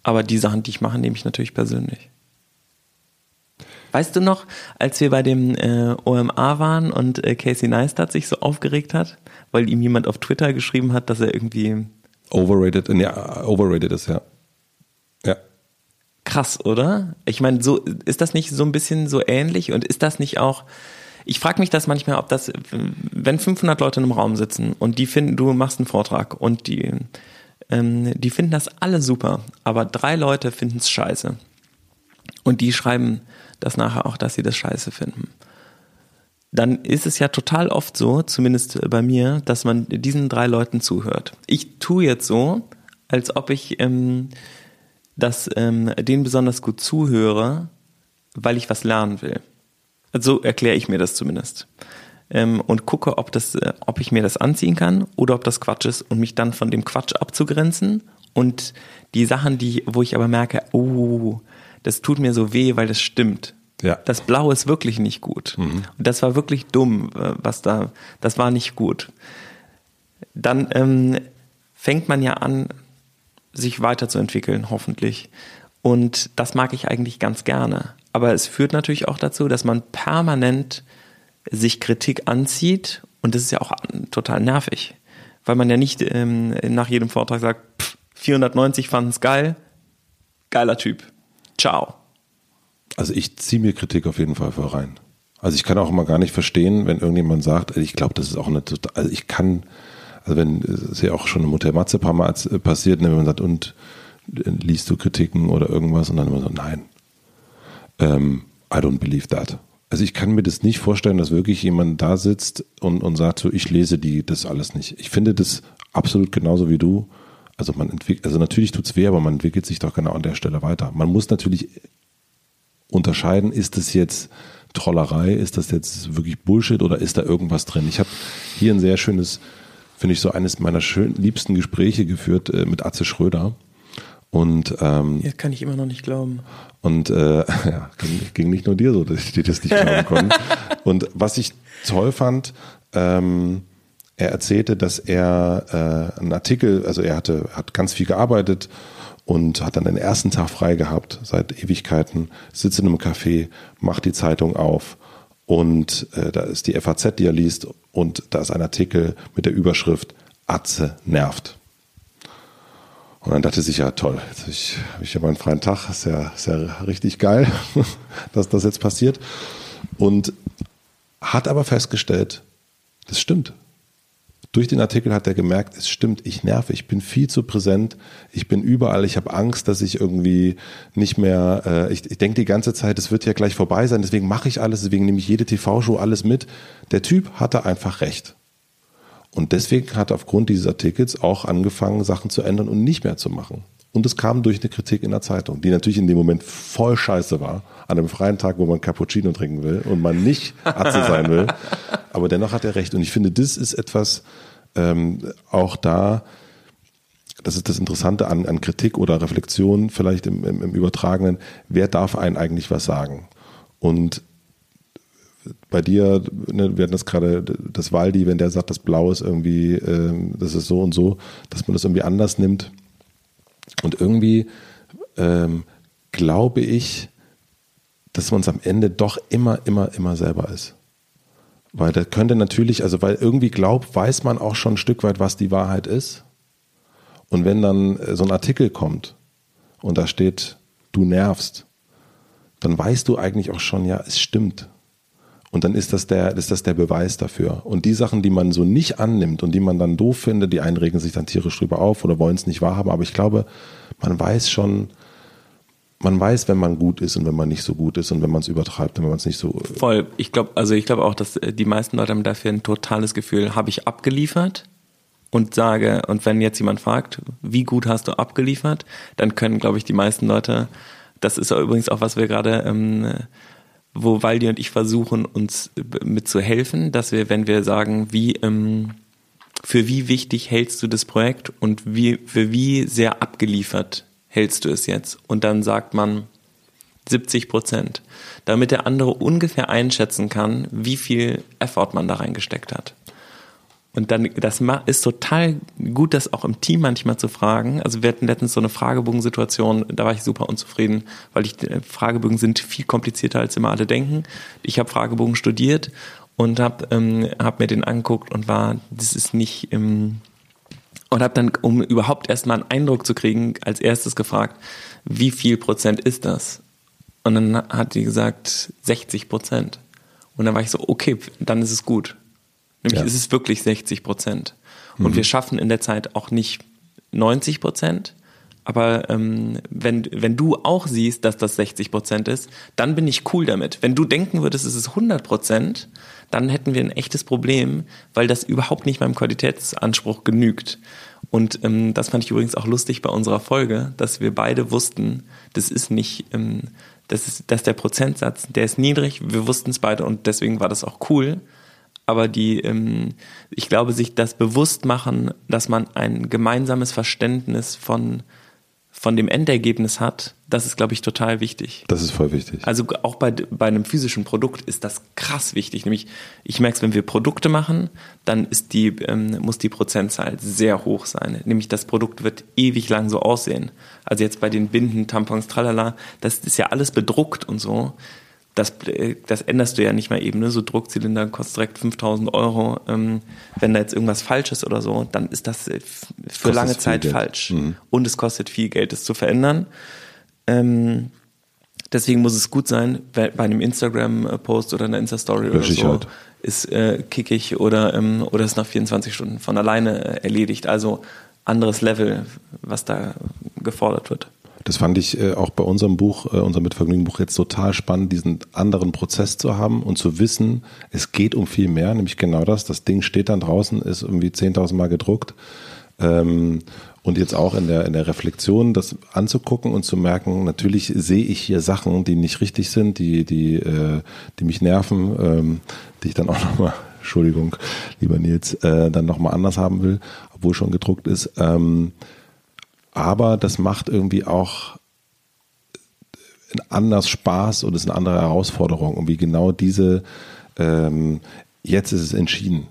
Aber die Sachen, die ich mache, nehme ich natürlich persönlich. Weißt du noch, als wir bei dem äh, OMA waren und äh, Casey Neistat sich so aufgeregt hat, weil ihm jemand auf Twitter geschrieben hat, dass er irgendwie overrated, ja, overrated ist, ja. Ja. Krass, oder? Ich meine, so ist das nicht so ein bisschen so ähnlich und ist das nicht auch ich frage mich das manchmal, ob das, wenn 500 Leute in einem Raum sitzen und die finden, du machst einen Vortrag und die ähm, die finden das alle super, aber drei Leute finden es scheiße. Und die schreiben das nachher auch, dass sie das scheiße finden. Dann ist es ja total oft so, zumindest bei mir, dass man diesen drei Leuten zuhört. Ich tue jetzt so, als ob ich ähm, das, ähm, denen besonders gut zuhöre, weil ich was lernen will. So erkläre ich mir das zumindest ähm, und gucke, ob, das, äh, ob ich mir das anziehen kann oder ob das Quatsch ist und mich dann von dem Quatsch abzugrenzen und die Sachen, die, wo ich aber merke, oh, das tut mir so weh, weil das stimmt. Ja. Das Blau ist wirklich nicht gut. Mhm. Und das war wirklich dumm, äh, was da, das war nicht gut. Dann ähm, fängt man ja an, sich weiterzuentwickeln, hoffentlich. Und das mag ich eigentlich ganz gerne. Aber es führt natürlich auch dazu, dass man permanent sich Kritik anzieht und das ist ja auch total nervig, weil man ja nicht ähm, nach jedem Vortrag sagt, pff, 490 fanden es geil, geiler Typ, ciao. Also ich ziehe mir Kritik auf jeden Fall vor rein. Also ich kann auch immer gar nicht verstehen, wenn irgendjemand sagt, also ich glaube, das ist auch eine total, also ich kann, also wenn, ist ja auch schon eine Mutter Matze ein paar Mal äh, passiert, ne, wenn man sagt, und äh, liest du Kritiken oder irgendwas und dann immer so, nein, ähm, I don't believe that. Also ich kann mir das nicht vorstellen, dass wirklich jemand da sitzt und, und sagt so, ich lese die, das alles nicht. Ich finde das absolut genauso wie du. Also man entwickelt, also natürlich tut es weh, aber man entwickelt sich doch genau an der Stelle weiter. Man muss natürlich unterscheiden, ist das jetzt Trollerei, ist das jetzt wirklich Bullshit oder ist da irgendwas drin? Ich habe hier ein sehr schönes, finde ich so eines meiner schön, liebsten Gespräche geführt äh, mit Atze Schröder. Und ähm, ja, kann ich immer noch nicht glauben. Und äh, ja, ging, ging nicht nur dir so, dass ich dir das nicht glauben konnte. und was ich toll fand, ähm, er erzählte, dass er äh, einen Artikel, also er hatte, hat ganz viel gearbeitet und hat dann den ersten Tag frei gehabt, seit Ewigkeiten, sitzt in einem Café, macht die Zeitung auf und äh, da ist die FAZ, die er liest und da ist ein Artikel mit der Überschrift Atze nervt. Und dann dachte sich ja toll, jetzt habe ich, hab ich ja meinen freien Tag, ist ja, ist ja richtig geil, dass das jetzt passiert. Und hat aber festgestellt, das stimmt. Durch den Artikel hat er gemerkt, es stimmt, ich nerve, ich bin viel zu präsent, ich bin überall, ich habe Angst, dass ich irgendwie nicht mehr, äh, ich, ich denke die ganze Zeit, es wird ja gleich vorbei sein, deswegen mache ich alles, deswegen nehme ich jede TV-Show alles mit. Der Typ hatte einfach recht. Und deswegen hat er aufgrund dieses Artikels auch angefangen, Sachen zu ändern und nicht mehr zu machen. Und es kam durch eine Kritik in der Zeitung, die natürlich in dem Moment voll scheiße war. An einem freien Tag, wo man Cappuccino trinken will und man nicht Atze sein will. Aber dennoch hat er recht. Und ich finde, das ist etwas, ähm, auch da, das ist das Interessante an, an Kritik oder Reflexion vielleicht im, im, im Übertragenen, wer darf einen eigentlich was sagen? Und bei dir, ne, wir hatten das gerade, das Waldi, wenn der sagt, das Blau ist irgendwie, ähm, das ist so und so, dass man das irgendwie anders nimmt. Und irgendwie ähm, glaube ich, dass man es am Ende doch immer, immer, immer selber ist. Weil das könnte natürlich, also weil irgendwie glaubt, weiß man auch schon ein Stück weit, was die Wahrheit ist. Und wenn dann äh, so ein Artikel kommt und da steht, du nervst, dann weißt du eigentlich auch schon, ja, es stimmt. Und dann ist das der, ist das der Beweis dafür. Und die Sachen, die man so nicht annimmt und die man dann doof findet, die einen regen sich dann tierisch drüber auf oder wollen es nicht wahrhaben. Aber ich glaube, man weiß schon, man weiß, wenn man gut ist und wenn man nicht so gut ist und wenn man es übertreibt und wenn man es nicht so. Voll. Ich glaube, also ich glaube auch, dass äh, die meisten Leute haben dafür ein totales Gefühl, habe ich abgeliefert und sage, und wenn jetzt jemand fragt, wie gut hast du abgeliefert, dann können, glaube ich, die meisten Leute, das ist übrigens auch, was wir gerade, ähm, wo Waldi und ich versuchen, uns mit zu helfen, dass wir, wenn wir sagen, wie, ähm, für wie wichtig hältst du das Projekt und wie, für wie sehr abgeliefert hältst du es jetzt? Und dann sagt man 70 Prozent, damit der andere ungefähr einschätzen kann, wie viel Effort man da reingesteckt hat. Und dann, das ist total gut, das auch im Team manchmal zu fragen. Also wir hatten letztens so eine Fragebogensituation, da war ich super unzufrieden, weil ich, äh, Fragebögen sind viel komplizierter, als immer alle denken. Ich habe Fragebogen studiert und habe ähm, hab mir den angeguckt und war, das ist nicht, ähm, und habe dann, um überhaupt erstmal einen Eindruck zu kriegen, als erstes gefragt, wie viel Prozent ist das? Und dann hat die gesagt 60 Prozent. Und dann war ich so, okay, dann ist es gut. Nämlich ja. ist es wirklich 60 Prozent. Und mhm. wir schaffen in der Zeit auch nicht 90 Prozent. Aber ähm, wenn, wenn du auch siehst, dass das 60 Prozent ist, dann bin ich cool damit. Wenn du denken würdest, es ist 100 Prozent, dann hätten wir ein echtes Problem, weil das überhaupt nicht meinem Qualitätsanspruch genügt. Und ähm, das fand ich übrigens auch lustig bei unserer Folge, dass wir beide wussten, das ist nicht, ähm, das ist, dass der Prozentsatz, der ist niedrig. Wir wussten es beide und deswegen war das auch cool. Aber die, ähm, ich glaube, sich das bewusst machen, dass man ein gemeinsames Verständnis von von dem Endergebnis hat, das ist, glaube ich, total wichtig. Das ist voll wichtig. Also auch bei, bei einem physischen Produkt ist das krass wichtig. Nämlich, ich merke es, wenn wir Produkte machen, dann ist die, ähm, muss die Prozentzahl sehr hoch sein. Nämlich das Produkt wird ewig lang so aussehen. Also jetzt bei den Binden, Tampons, tralala, das ist ja alles bedruckt und so das, äh, das änderst du ja nicht mal eben. Ne? So Druckzylinder kostet direkt 5000 Euro. Ähm, wenn da jetzt irgendwas falsch ist oder so, dann ist das äh, für lange Zeit falsch. Mhm. Und es kostet viel Geld, das zu verändern. Ähm, deswegen muss es gut sein, bei einem Instagram-Post oder einer Insta-Story oder so, halt. ist äh, kickig oder, ähm, oder ist nach 24 Stunden von alleine äh, erledigt. Also anderes Level, was da gefordert wird. Das fand ich äh, auch bei unserem Buch, äh, unserem Mitvergnügen-Buch jetzt total spannend, diesen anderen Prozess zu haben und zu wissen, es geht um viel mehr, nämlich genau das. Das Ding steht dann draußen, ist irgendwie 10.000 Mal gedruckt. Ähm, und jetzt auch in der, in der Reflexion das anzugucken und zu merken, natürlich sehe ich hier Sachen, die nicht richtig sind, die, die, äh, die mich nerven, ähm, die ich dann auch nochmal, Entschuldigung, lieber Nils, äh, dann nochmal anders haben will, obwohl schon gedruckt ist. Ähm, aber das macht irgendwie auch anders Spaß und ist eine andere Herausforderung. Und wie genau diese, ähm, jetzt ist es entschieden.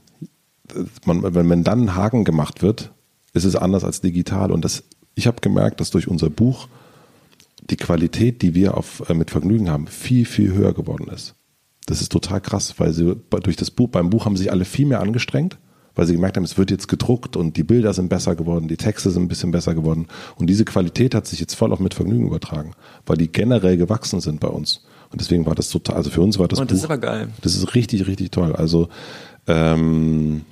Man, wenn, wenn dann ein Haken gemacht wird, ist es anders als digital. Und das, ich habe gemerkt, dass durch unser Buch die Qualität, die wir auf, äh, mit Vergnügen haben, viel, viel höher geworden ist. Das ist total krass, weil sie durch das Buch, beim Buch haben sich alle viel mehr angestrengt weil sie gemerkt haben, es wird jetzt gedruckt und die Bilder sind besser geworden, die Texte sind ein bisschen besser geworden. Und diese Qualität hat sich jetzt voll auch mit Vergnügen übertragen, weil die generell gewachsen sind bei uns. Und deswegen war das total, also für uns war das. Und das Buch, ist aber geil. Das ist richtig, richtig toll. Also ähm,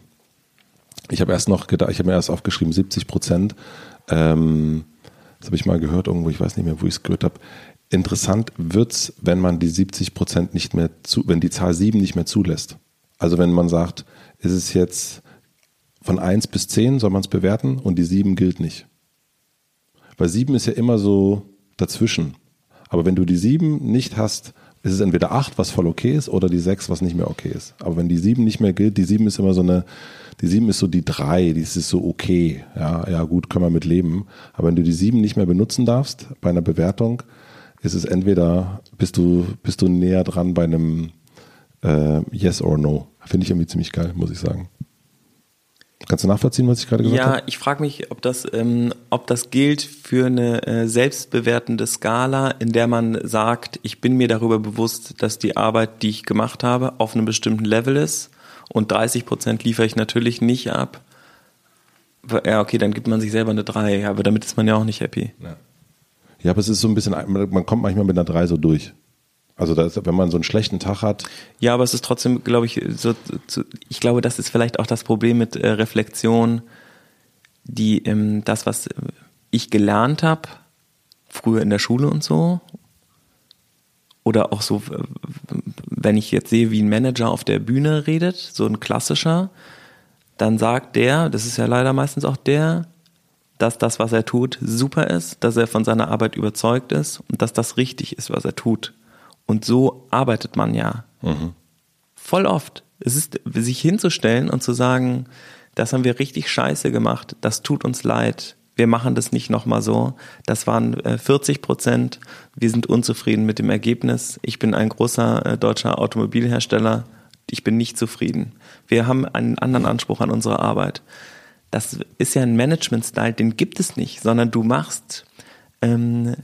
ich habe erst noch gedacht, ich habe mir erst aufgeschrieben, 70 Prozent. Ähm, das habe ich mal gehört irgendwo, ich weiß nicht mehr, wo ich es gehört habe. Interessant wird's, wenn man die 70 Prozent nicht mehr zu, wenn die Zahl 7 nicht mehr zulässt. Also wenn man sagt, ist es jetzt von 1 bis 10 soll man es bewerten und die 7 gilt nicht. Weil 7 ist ja immer so dazwischen. Aber wenn du die 7 nicht hast, ist es entweder 8, was voll okay ist, oder die 6, was nicht mehr okay ist. Aber wenn die 7 nicht mehr gilt, die 7 ist immer so eine, die 7 ist so die 3, die ist so okay. Ja, ja gut, können wir mit leben. Aber wenn du die 7 nicht mehr benutzen darfst bei einer Bewertung, ist es entweder, bist du, bist du näher dran bei einem äh, Yes or No. Finde ich irgendwie ziemlich geil, muss ich sagen. Kannst du nachvollziehen, was ich gerade gesagt habe? Ja, ich frage mich, ob das, ähm, ob das gilt für eine äh, selbstbewertende Skala, in der man sagt, ich bin mir darüber bewusst, dass die Arbeit, die ich gemacht habe, auf einem bestimmten Level ist und 30 Prozent liefere ich natürlich nicht ab. Ja, okay, dann gibt man sich selber eine 3, aber damit ist man ja auch nicht happy. Ja. ja, aber es ist so ein bisschen, man kommt manchmal mit einer 3 so durch. Also das, wenn man so einen schlechten Tag hat. Ja, aber es ist trotzdem, glaube ich, so, so, ich glaube, das ist vielleicht auch das Problem mit äh, Reflexion, die ähm, das, was ich gelernt habe, früher in der Schule und so, oder auch so, wenn ich jetzt sehe, wie ein Manager auf der Bühne redet, so ein klassischer, dann sagt der, das ist ja leider meistens auch der, dass das, was er tut, super ist, dass er von seiner Arbeit überzeugt ist und dass das richtig ist, was er tut. Und so arbeitet man ja. Mhm. Voll oft. Es ist, sich hinzustellen und zu sagen, das haben wir richtig scheiße gemacht, das tut uns leid, wir machen das nicht nochmal so. Das waren 40 äh, Prozent. Wir sind unzufrieden mit dem Ergebnis. Ich bin ein großer äh, deutscher Automobilhersteller. Ich bin nicht zufrieden. Wir haben einen anderen Anspruch an unsere Arbeit. Das ist ja ein Management-Style, den gibt es nicht, sondern du machst ähm,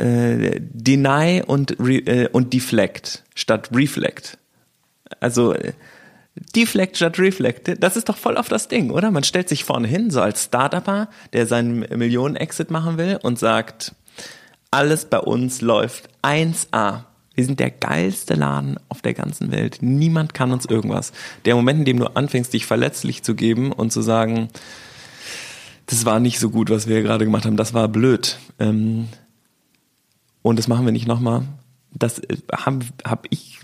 äh, Deny und, äh, und Deflect statt Reflect. Also äh, Deflect statt Reflect, das ist doch voll auf das Ding, oder? Man stellt sich vorne hin, so als Startupper, der seinen Millionen-Exit machen will und sagt, alles bei uns läuft 1A. Wir sind der geilste Laden auf der ganzen Welt. Niemand kann uns irgendwas. Der Moment, in dem du anfängst, dich verletzlich zu geben und zu sagen, das war nicht so gut, was wir gerade gemacht haben, das war blöd. Ähm, und das machen wir nicht nochmal. Das habe äh, hab ich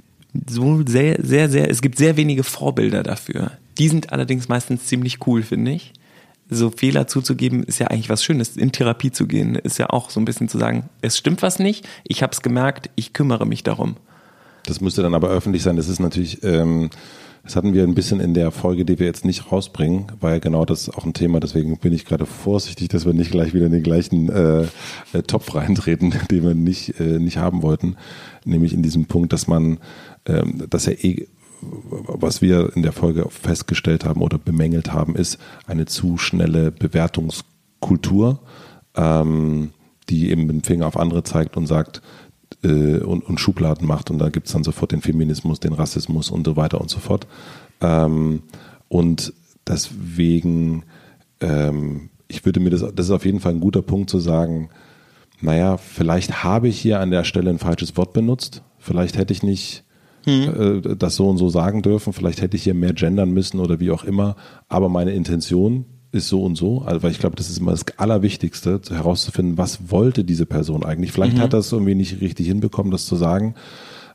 so sehr, sehr, sehr, es gibt sehr wenige Vorbilder dafür. Die sind allerdings meistens ziemlich cool, finde ich. So Fehler zuzugeben ist ja eigentlich was Schönes. In Therapie zu gehen ist ja auch so ein bisschen zu sagen, es stimmt was nicht, ich habe es gemerkt, ich kümmere mich darum. Das müsste dann aber öffentlich sein. Das ist natürlich, ähm, das hatten wir ein bisschen in der Folge, die wir jetzt nicht rausbringen, weil genau das auch ein Thema. Deswegen bin ich gerade vorsichtig, dass wir nicht gleich wieder in den gleichen äh, äh, Topf reintreten, den wir nicht, äh, nicht haben wollten. Nämlich in diesem Punkt, dass man, ähm, dass ja eh was wir in der Folge festgestellt haben oder bemängelt haben, ist eine zu schnelle Bewertungskultur, ähm, die eben den Finger auf andere zeigt und sagt, äh, und, und, Schubladen macht und da gibt es dann sofort den Feminismus, den Rassismus und so weiter und so fort. Ähm, und deswegen, ähm, ich würde mir das, das ist auf jeden Fall ein guter Punkt zu sagen, naja, vielleicht habe ich hier an der Stelle ein falsches Wort benutzt, vielleicht hätte ich nicht hm. äh, das so und so sagen dürfen, vielleicht hätte ich hier mehr gendern müssen oder wie auch immer, aber meine Intention ist so und so, also weil ich glaube, das ist immer das Allerwichtigste, herauszufinden, was wollte diese Person eigentlich. Vielleicht mhm. hat er es irgendwie nicht richtig hinbekommen, das zu sagen,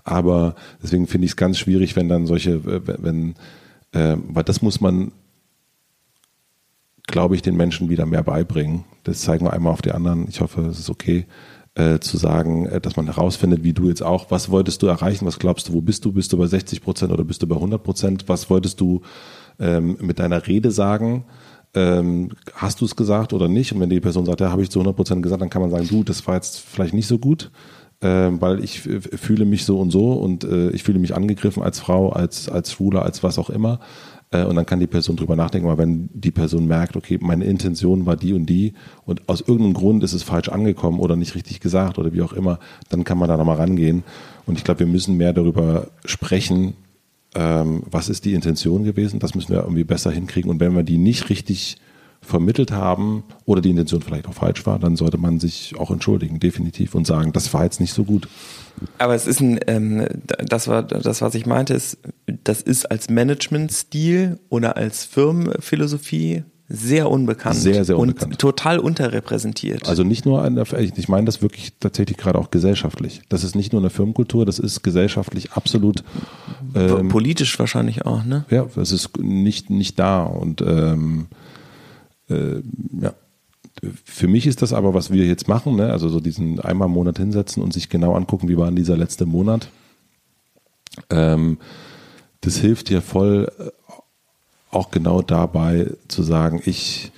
aber deswegen finde ich es ganz schwierig, wenn dann solche, wenn, äh, weil das muss man, glaube ich, den Menschen wieder mehr beibringen. Das zeigen wir einmal auf die anderen. Ich hoffe, es ist okay. Äh, zu sagen, äh, dass man herausfindet, wie du jetzt auch, was wolltest du erreichen, was glaubst du, wo bist du, bist du bei 60 Prozent oder bist du bei 100 Prozent, was wolltest du ähm, mit deiner Rede sagen, ähm, hast du es gesagt oder nicht? Und wenn die Person sagt, ja, habe ich zu 100 Prozent gesagt, dann kann man sagen, du, das war jetzt vielleicht nicht so gut, äh, weil ich fühle mich so und so und äh, ich fühle mich angegriffen als Frau, als, als Schwuler, als was auch immer. Äh, und dann kann die Person drüber nachdenken, aber wenn die Person merkt, okay, meine Intention war die und die und aus irgendeinem Grund ist es falsch angekommen oder nicht richtig gesagt oder wie auch immer, dann kann man da nochmal rangehen. Und ich glaube, wir müssen mehr darüber sprechen, ähm, was ist die Intention gewesen, das müssen wir irgendwie besser hinkriegen. Und wenn wir die nicht richtig vermittelt haben oder die Intention vielleicht auch falsch war, dann sollte man sich auch entschuldigen, definitiv, und sagen, das war jetzt nicht so gut. Aber es ist ein, ähm, das war das, was ich meinte, ist, das ist als Managementstil oder als Firmenphilosophie sehr unbekannt. Sehr, sehr unbekannt. Und total unterrepräsentiert. Also nicht nur an der, ich meine das wirklich tatsächlich gerade auch gesellschaftlich. Das ist nicht nur eine Firmenkultur, das ist gesellschaftlich absolut. Ähm, Politisch wahrscheinlich auch, ne? Ja, das ist nicht, nicht da und ähm, äh, ja. Für mich ist das aber, was wir jetzt machen, ne? also so diesen einmal im Monat hinsetzen und sich genau angucken, wie war denn dieser letzte Monat. Ähm, das hilft dir voll äh, auch genau dabei zu sagen, ich,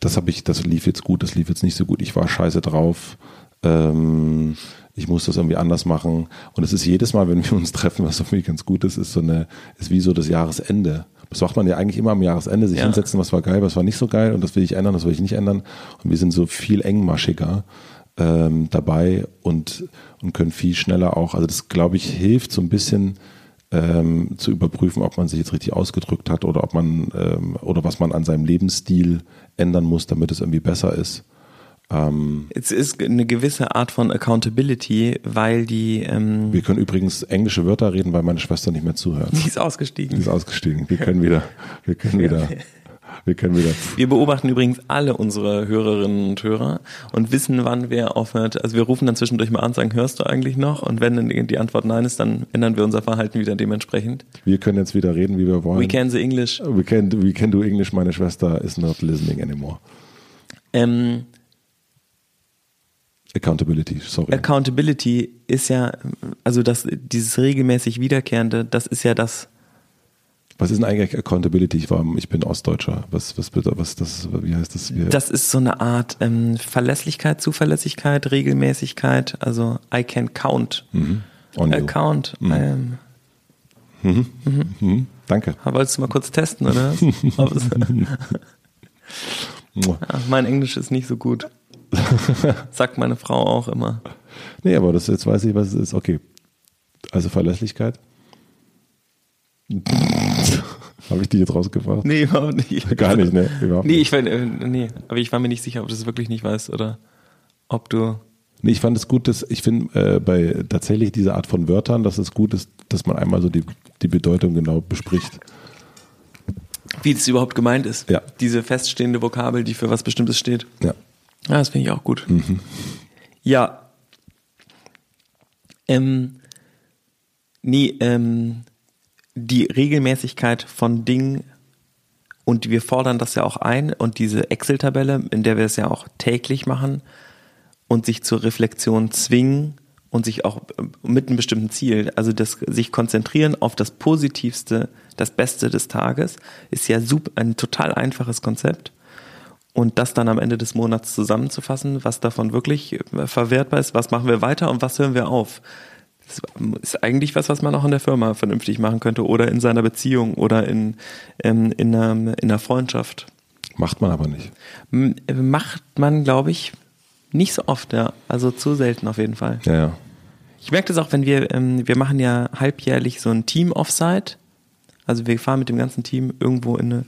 das habe ich, das lief jetzt gut, das lief jetzt nicht so gut, ich war scheiße drauf, ähm, ich muss das irgendwie anders machen. Und es ist jedes Mal, wenn wir uns treffen, was mich ganz gut ist, ist so eine, ist wie so das Jahresende. Das macht man ja eigentlich immer am Jahresende, sich ja. hinsetzen, was war geil, was war nicht so geil und das will ich ändern, das will ich nicht ändern. Und wir sind so viel engmaschiger ähm, dabei und, und können viel schneller auch, also das glaube ich hilft so ein bisschen ähm, zu überprüfen, ob man sich jetzt richtig ausgedrückt hat oder ob man ähm, oder was man an seinem Lebensstil ändern muss, damit es irgendwie besser ist. Ähm, es ist eine gewisse Art von Accountability, weil die. Ähm wir können übrigens englische Wörter reden, weil meine Schwester nicht mehr zuhört. Die ist ausgestiegen. Die ist ausgestiegen. Wir können wieder. Wir können wieder. Wir können wieder. Wir beobachten übrigens alle unsere Hörerinnen und Hörer und wissen, wann wer aufhört. Also wir rufen dann zwischendurch mal an und sagen, hörst du eigentlich noch? Und wenn dann die Antwort nein ist, dann ändern wir unser Verhalten wieder dementsprechend. Wir können jetzt wieder reden, wie wir wollen. We can the English. We can, we can do English. Meine Schwester is not listening anymore. Ähm, Accountability, sorry. Accountability ist ja, also das, dieses regelmäßig Wiederkehrende, das ist ja das. Was ist denn eigentlich Accountability? Ich, war, ich bin Ostdeutscher. Was, was, was das, wie heißt das? Wie das ist so eine Art ähm, Verlässlichkeit, Zuverlässigkeit, Regelmäßigkeit. Also I can count. Mhm. On Account. Mhm. Ähm, mhm. Mhm. Danke. Wolltest du mal kurz testen, oder? ja, mein Englisch ist nicht so gut. Sagt meine Frau auch immer. Nee, aber das, jetzt weiß ich, was es ist. Okay. Also Verlässlichkeit. Habe ich die jetzt rausgebracht? Nee, überhaupt nicht. Gar nicht, ne? Überhaupt nee, ich war, äh, nee, aber ich war mir nicht sicher, ob du das wirklich nicht weißt oder ob du. Nee, ich fand es gut, dass ich finde, äh, bei tatsächlich dieser Art von Wörtern, dass es gut ist, dass man einmal so die, die Bedeutung genau bespricht. Wie das überhaupt gemeint ist. Ja. Diese feststehende Vokabel, die für was Bestimmtes steht. Ja. Ja, das finde ich auch gut. Mhm. Ja. Ähm, nee, ähm, die Regelmäßigkeit von Dingen und wir fordern das ja auch ein und diese Excel-Tabelle, in der wir es ja auch täglich machen und sich zur Reflexion zwingen und sich auch äh, mit einem bestimmten Ziel, also das sich konzentrieren auf das Positivste, das Beste des Tages, ist ja super, ein total einfaches Konzept und das dann am Ende des Monats zusammenzufassen, was davon wirklich äh, verwertbar ist, was machen wir weiter und was hören wir auf. Das ist eigentlich was, was man auch in der Firma vernünftig machen könnte oder in seiner Beziehung oder in, in, in, einer, in einer Freundschaft. Macht man aber nicht. Macht man, glaube ich, nicht so oft, ja. Also zu selten auf jeden Fall. Ja, ja. Ich merke das auch, wenn wir, ähm, wir machen ja halbjährlich so ein Team-Offsite also wir fahren mit dem ganzen Team irgendwo in eine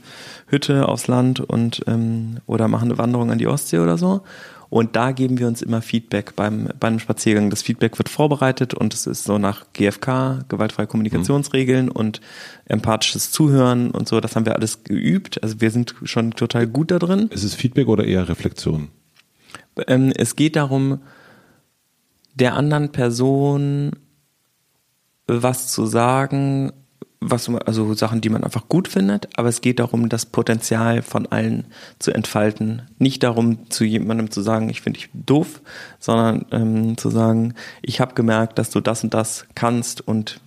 Hütte aufs Land und ähm, oder machen eine Wanderung an die Ostsee oder so. Und da geben wir uns immer Feedback beim, beim Spaziergang. Das Feedback wird vorbereitet und es ist so nach GFK, gewaltfreie Kommunikationsregeln mhm. und empathisches Zuhören und so. Das haben wir alles geübt. Also wir sind schon total gut da drin. Ist es Feedback oder eher Reflexion? Ähm, es geht darum, der anderen Person was zu sagen, was, also Sachen, die man einfach gut findet, aber es geht darum, das Potenzial von allen zu entfalten. Nicht darum, zu jemandem zu sagen, ich finde dich doof, sondern ähm, zu sagen, ich habe gemerkt, dass du das und das kannst und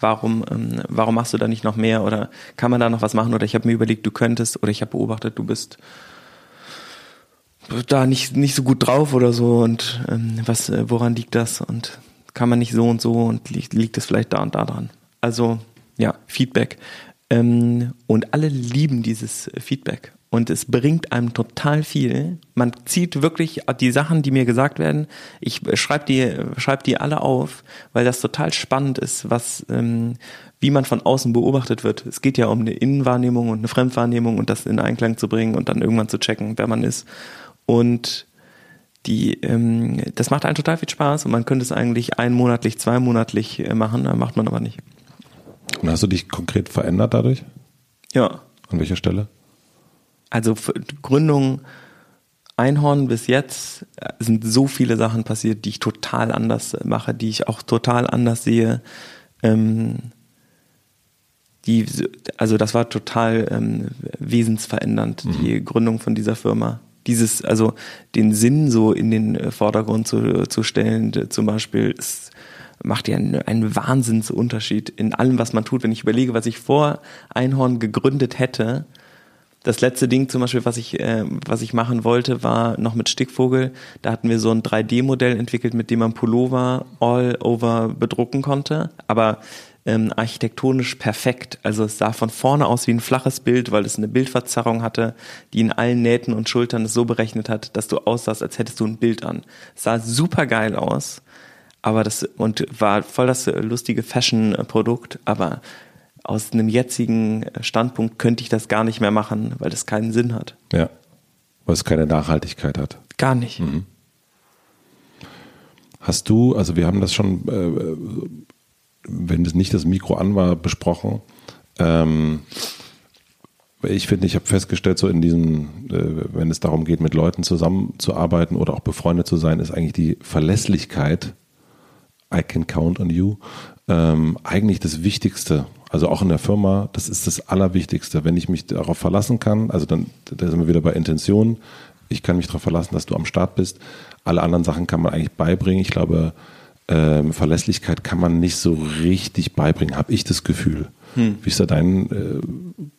warum, ähm, warum machst du da nicht noch mehr oder kann man da noch was machen oder ich habe mir überlegt, du könntest oder ich habe beobachtet, du bist da nicht, nicht so gut drauf oder so und ähm, was, äh, woran liegt das und kann man nicht so und so und liegt, es vielleicht da und da dran. Also ja, Feedback. Ähm, und alle lieben dieses Feedback. und es bringt einem total viel. Man zieht wirklich die Sachen, die mir gesagt werden, ich schreibe die, schreib die alle auf, weil das total spannend ist, was, ähm, wie man von außen beobachtet wird. Es geht ja um eine Innenwahrnehmung und eine Fremdwahrnehmung und das in Einklang zu bringen und dann irgendwann zu checken, wer man ist. Und die, ähm, das macht einen total viel Spaß und man könnte es eigentlich einmonatlich, zweimonatlich äh, machen, macht man aber nicht. Und hast du dich konkret verändert dadurch? Ja. An welcher Stelle? also Gründung Einhorn bis jetzt äh, sind so viele Sachen passiert, die ich total anders mache, die ich auch total anders sehe. Ähm, die, also das war total ähm, wesensverändernd, mhm. die Gründung von dieser Firma. Dieses, also den Sinn so in den Vordergrund zu, zu stellen, zum Beispiel, ist, macht ja einen, einen Wahnsinnsunterschied in allem, was man tut. Wenn ich überlege, was ich vor Einhorn gegründet hätte, das letzte Ding zum Beispiel, was ich, äh, was ich machen wollte, war noch mit Stickvogel. Da hatten wir so ein 3D-Modell entwickelt, mit dem man Pullover all over bedrucken konnte. Aber ähm, architektonisch perfekt. Also es sah von vorne aus wie ein flaches Bild, weil es eine Bildverzerrung hatte, die in allen Nähten und Schultern es so berechnet hat, dass du aussahst, als hättest du ein Bild an. Es sah super geil aus, aber das und war voll das lustige Fashion-Produkt, aber aus einem jetzigen Standpunkt könnte ich das gar nicht mehr machen, weil das keinen Sinn hat. Ja, weil es keine Nachhaltigkeit hat. Gar nicht. Mhm. Hast du, also wir haben das schon, äh, wenn es nicht das Mikro an war, besprochen. Ähm, ich finde, ich habe festgestellt, so in diesem, äh, wenn es darum geht, mit Leuten zusammenzuarbeiten oder auch befreundet zu sein, ist eigentlich die Verlässlichkeit, I can count on you, ähm, eigentlich das Wichtigste. Also auch in der Firma, das ist das Allerwichtigste. Wenn ich mich darauf verlassen kann, also dann da sind wir wieder bei Intention. Ich kann mich darauf verlassen, dass du am Start bist. Alle anderen Sachen kann man eigentlich beibringen. Ich glaube, ähm, Verlässlichkeit kann man nicht so richtig beibringen, habe ich das Gefühl. Hm. Wie ist da dein äh,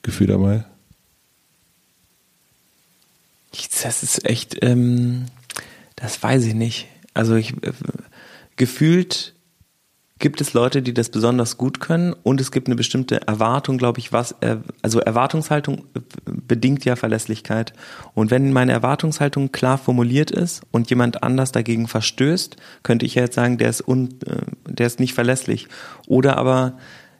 Gefühl dabei? Das ist echt, ähm, das weiß ich nicht. Also ich äh, gefühlt gibt es Leute, die das besonders gut können und es gibt eine bestimmte Erwartung, glaube ich, was, also Erwartungshaltung bedingt ja Verlässlichkeit. Und wenn meine Erwartungshaltung klar formuliert ist und jemand anders dagegen verstößt, könnte ich ja jetzt sagen, der ist, un, äh, der ist nicht verlässlich. Oder aber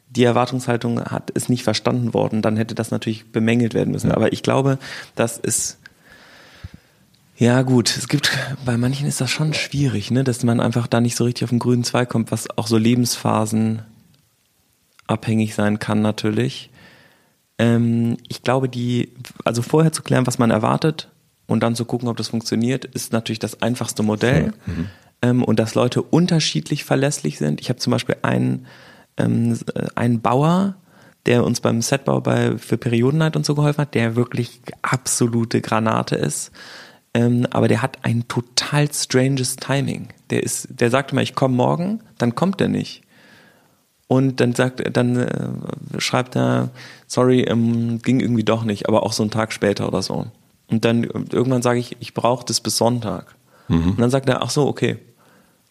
die Erwartungshaltung hat, ist nicht verstanden worden, dann hätte das natürlich bemängelt werden müssen. Aber ich glaube, das ist ja, gut, es gibt, bei manchen ist das schon schwierig, ne, dass man einfach da nicht so richtig auf den grünen Zweig kommt, was auch so Lebensphasen abhängig sein kann, natürlich. Ähm, ich glaube, die, also vorher zu klären, was man erwartet und dann zu gucken, ob das funktioniert, ist natürlich das einfachste Modell. Mhm. Ähm, und dass Leute unterschiedlich verlässlich sind. Ich habe zum Beispiel einen, ähm, einen Bauer, der uns beim Setbau bei, für Periodenheit und so geholfen hat, der wirklich absolute Granate ist ähm, aber der hat ein total stranges Timing. Der ist, der sagt immer, ich komme morgen, dann kommt er nicht. Und dann sagt, dann äh, schreibt er, sorry, ähm, ging irgendwie doch nicht, aber auch so einen Tag später oder so. Und dann irgendwann sage ich, ich brauche das bis Sonntag. Mhm. Und dann sagt er, ach so, okay.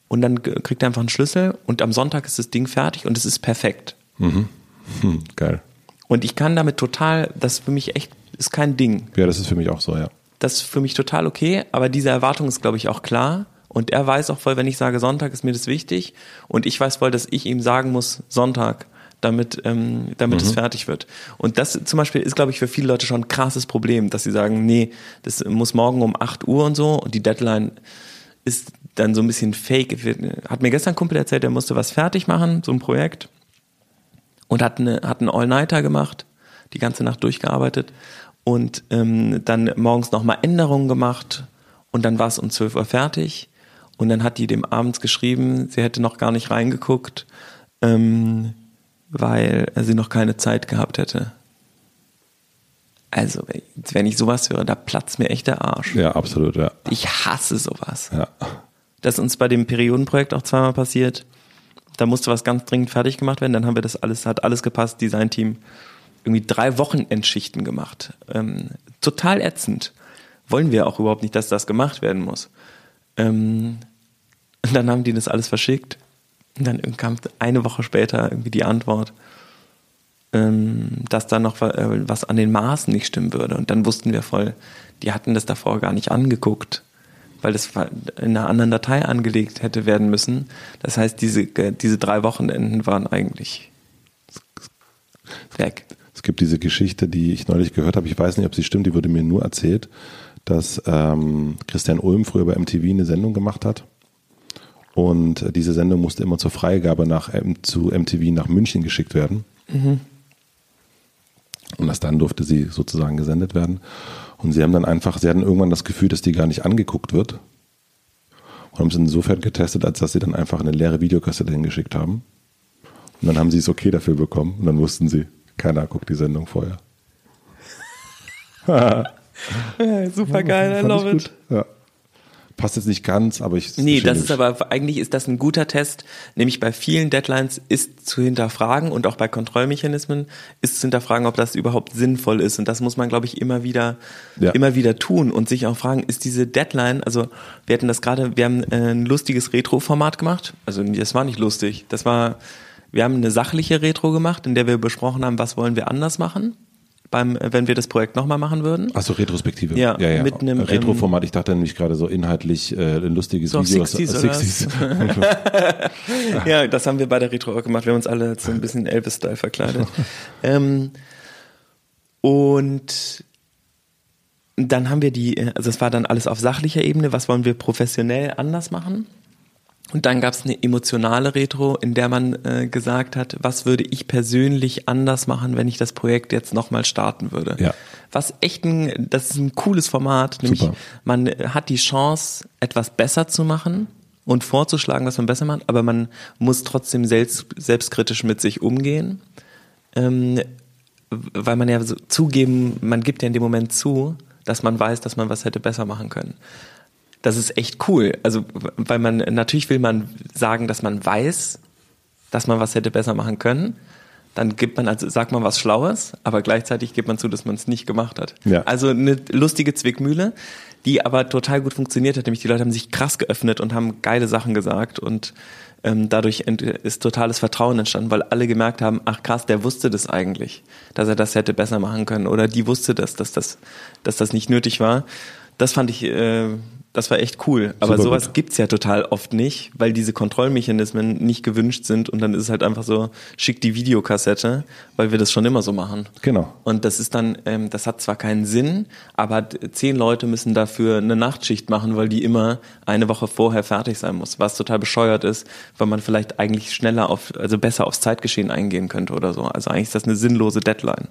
Und dann kriegt er einfach einen Schlüssel und am Sonntag ist das Ding fertig und es ist perfekt. Mhm. Hm, geil. Und ich kann damit total, das für mich echt, ist kein Ding. Ja, das ist für mich auch so, ja. Das ist für mich total okay, aber diese Erwartung ist, glaube ich, auch klar. Und er weiß auch voll, wenn ich sage Sonntag, ist mir das wichtig. Und ich weiß voll, dass ich ihm sagen muss, Sonntag, damit, ähm, damit mhm. es fertig wird. Und das zum Beispiel ist, glaube ich, für viele Leute schon ein krasses Problem, dass sie sagen, nee, das muss morgen um 8 Uhr und so. Und die Deadline ist dann so ein bisschen fake. Hat mir gestern ein Kumpel erzählt, der musste was fertig machen, so ein Projekt. Und hat, eine, hat einen All-Nighter gemacht, die ganze Nacht durchgearbeitet und ähm, dann morgens nochmal Änderungen gemacht und dann war es um 12 Uhr fertig und dann hat die dem abends geschrieben, sie hätte noch gar nicht reingeguckt, ähm, weil sie noch keine Zeit gehabt hätte. Also, wenn ich sowas höre, da platzt mir echt der Arsch. Ja, absolut, ja. Ich hasse sowas. Ja. Das ist uns bei dem Periodenprojekt auch zweimal passiert. Da musste was ganz dringend fertig gemacht werden, dann haben wir das alles, hat alles gepasst, Designteam irgendwie drei Wochenendschichten gemacht. Ähm, total ätzend. Wollen wir auch überhaupt nicht, dass das gemacht werden muss. Ähm, und dann haben die das alles verschickt. Und dann kam eine Woche später irgendwie die Antwort. ähm, dass da noch äh, was an den Maßen nicht stimmen würde. Und dann wussten wir voll, die hatten das davor gar nicht angeguckt, weil das in einer anderen Datei angelegt hätte werden müssen. Das heißt, diese, äh, diese drei Wochenenden waren eigentlich weg. Es gibt diese Geschichte, die ich neulich gehört habe, ich weiß nicht, ob sie stimmt, die wurde mir nur erzählt, dass ähm, Christian Ulm früher bei MTV eine Sendung gemacht hat. Und diese Sendung musste immer zur Freigabe nach, zu MTV nach München geschickt werden. Mhm. Und erst dann durfte sie sozusagen gesendet werden. Und sie haben dann einfach, sie hatten irgendwann das Gefühl, dass die gar nicht angeguckt wird. Und haben es insofern getestet, als dass sie dann einfach eine leere Videokassette hingeschickt haben. Und dann haben sie es okay dafür bekommen. Und dann wussten sie, keiner guckt die Sendung vorher. ja, super geil, I love it. Ja. Passt jetzt nicht ganz, aber ich. Nee, das ist aber, eigentlich ist das ein guter Test, nämlich bei vielen Deadlines ist zu hinterfragen und auch bei Kontrollmechanismen ist zu hinterfragen, ob das überhaupt sinnvoll ist. Und das muss man, glaube ich, immer wieder, ja. immer wieder tun und sich auch fragen, ist diese Deadline, also wir hatten das gerade, wir haben ein lustiges Retro-Format gemacht. Also das war nicht lustig. Das war, wir haben eine sachliche Retro gemacht, in der wir besprochen haben, was wollen wir anders machen beim, wenn wir das Projekt nochmal machen würden. Achso, Retrospektive. Ja, ja, ja. mit einem Retro-Format. Ich dachte nämlich gerade so inhaltlich äh, ein lustiges so Video. 60s, aus, 60s. ja, das haben wir bei der Retro auch gemacht. Wir haben uns alle so ein bisschen Elvis-Style verkleidet. ähm, und dann haben wir die, also es war dann alles auf sachlicher Ebene, was wollen wir professionell anders machen? Und dann gab es eine emotionale Retro, in der man äh, gesagt hat, was würde ich persönlich anders machen, wenn ich das Projekt jetzt nochmal starten würde. Ja. Was echt ein, das ist ein cooles Format, nämlich Super. man hat die Chance, etwas besser zu machen und vorzuschlagen, was man besser macht, aber man muss trotzdem selbst, selbstkritisch mit sich umgehen. Ähm, weil man ja so zugeben, man gibt ja in dem Moment zu, dass man weiß, dass man was hätte besser machen können das ist echt cool. Also, weil man, natürlich will man sagen, dass man weiß, dass man was hätte besser machen können. Dann gibt man, also sagt man was Schlaues, aber gleichzeitig gibt man zu, dass man es nicht gemacht hat. Ja. Also eine lustige Zwickmühle, die aber total gut funktioniert hat. Nämlich die Leute haben sich krass geöffnet und haben geile Sachen gesagt und ähm, dadurch ist totales Vertrauen entstanden, weil alle gemerkt haben, ach krass, der wusste das eigentlich, dass er das hätte besser machen können oder die wusste das, dass das, dass das nicht nötig war. Das fand ich äh, das war echt cool. Aber Super sowas gut. gibt's ja total oft nicht, weil diese Kontrollmechanismen nicht gewünscht sind und dann ist es halt einfach so, schick die Videokassette, weil wir das schon immer so machen. Genau. Und das ist dann, ähm, das hat zwar keinen Sinn, aber zehn Leute müssen dafür eine Nachtschicht machen, weil die immer eine Woche vorher fertig sein muss, was total bescheuert ist, weil man vielleicht eigentlich schneller auf, also besser aufs Zeitgeschehen eingehen könnte oder so. Also eigentlich ist das eine sinnlose Deadline.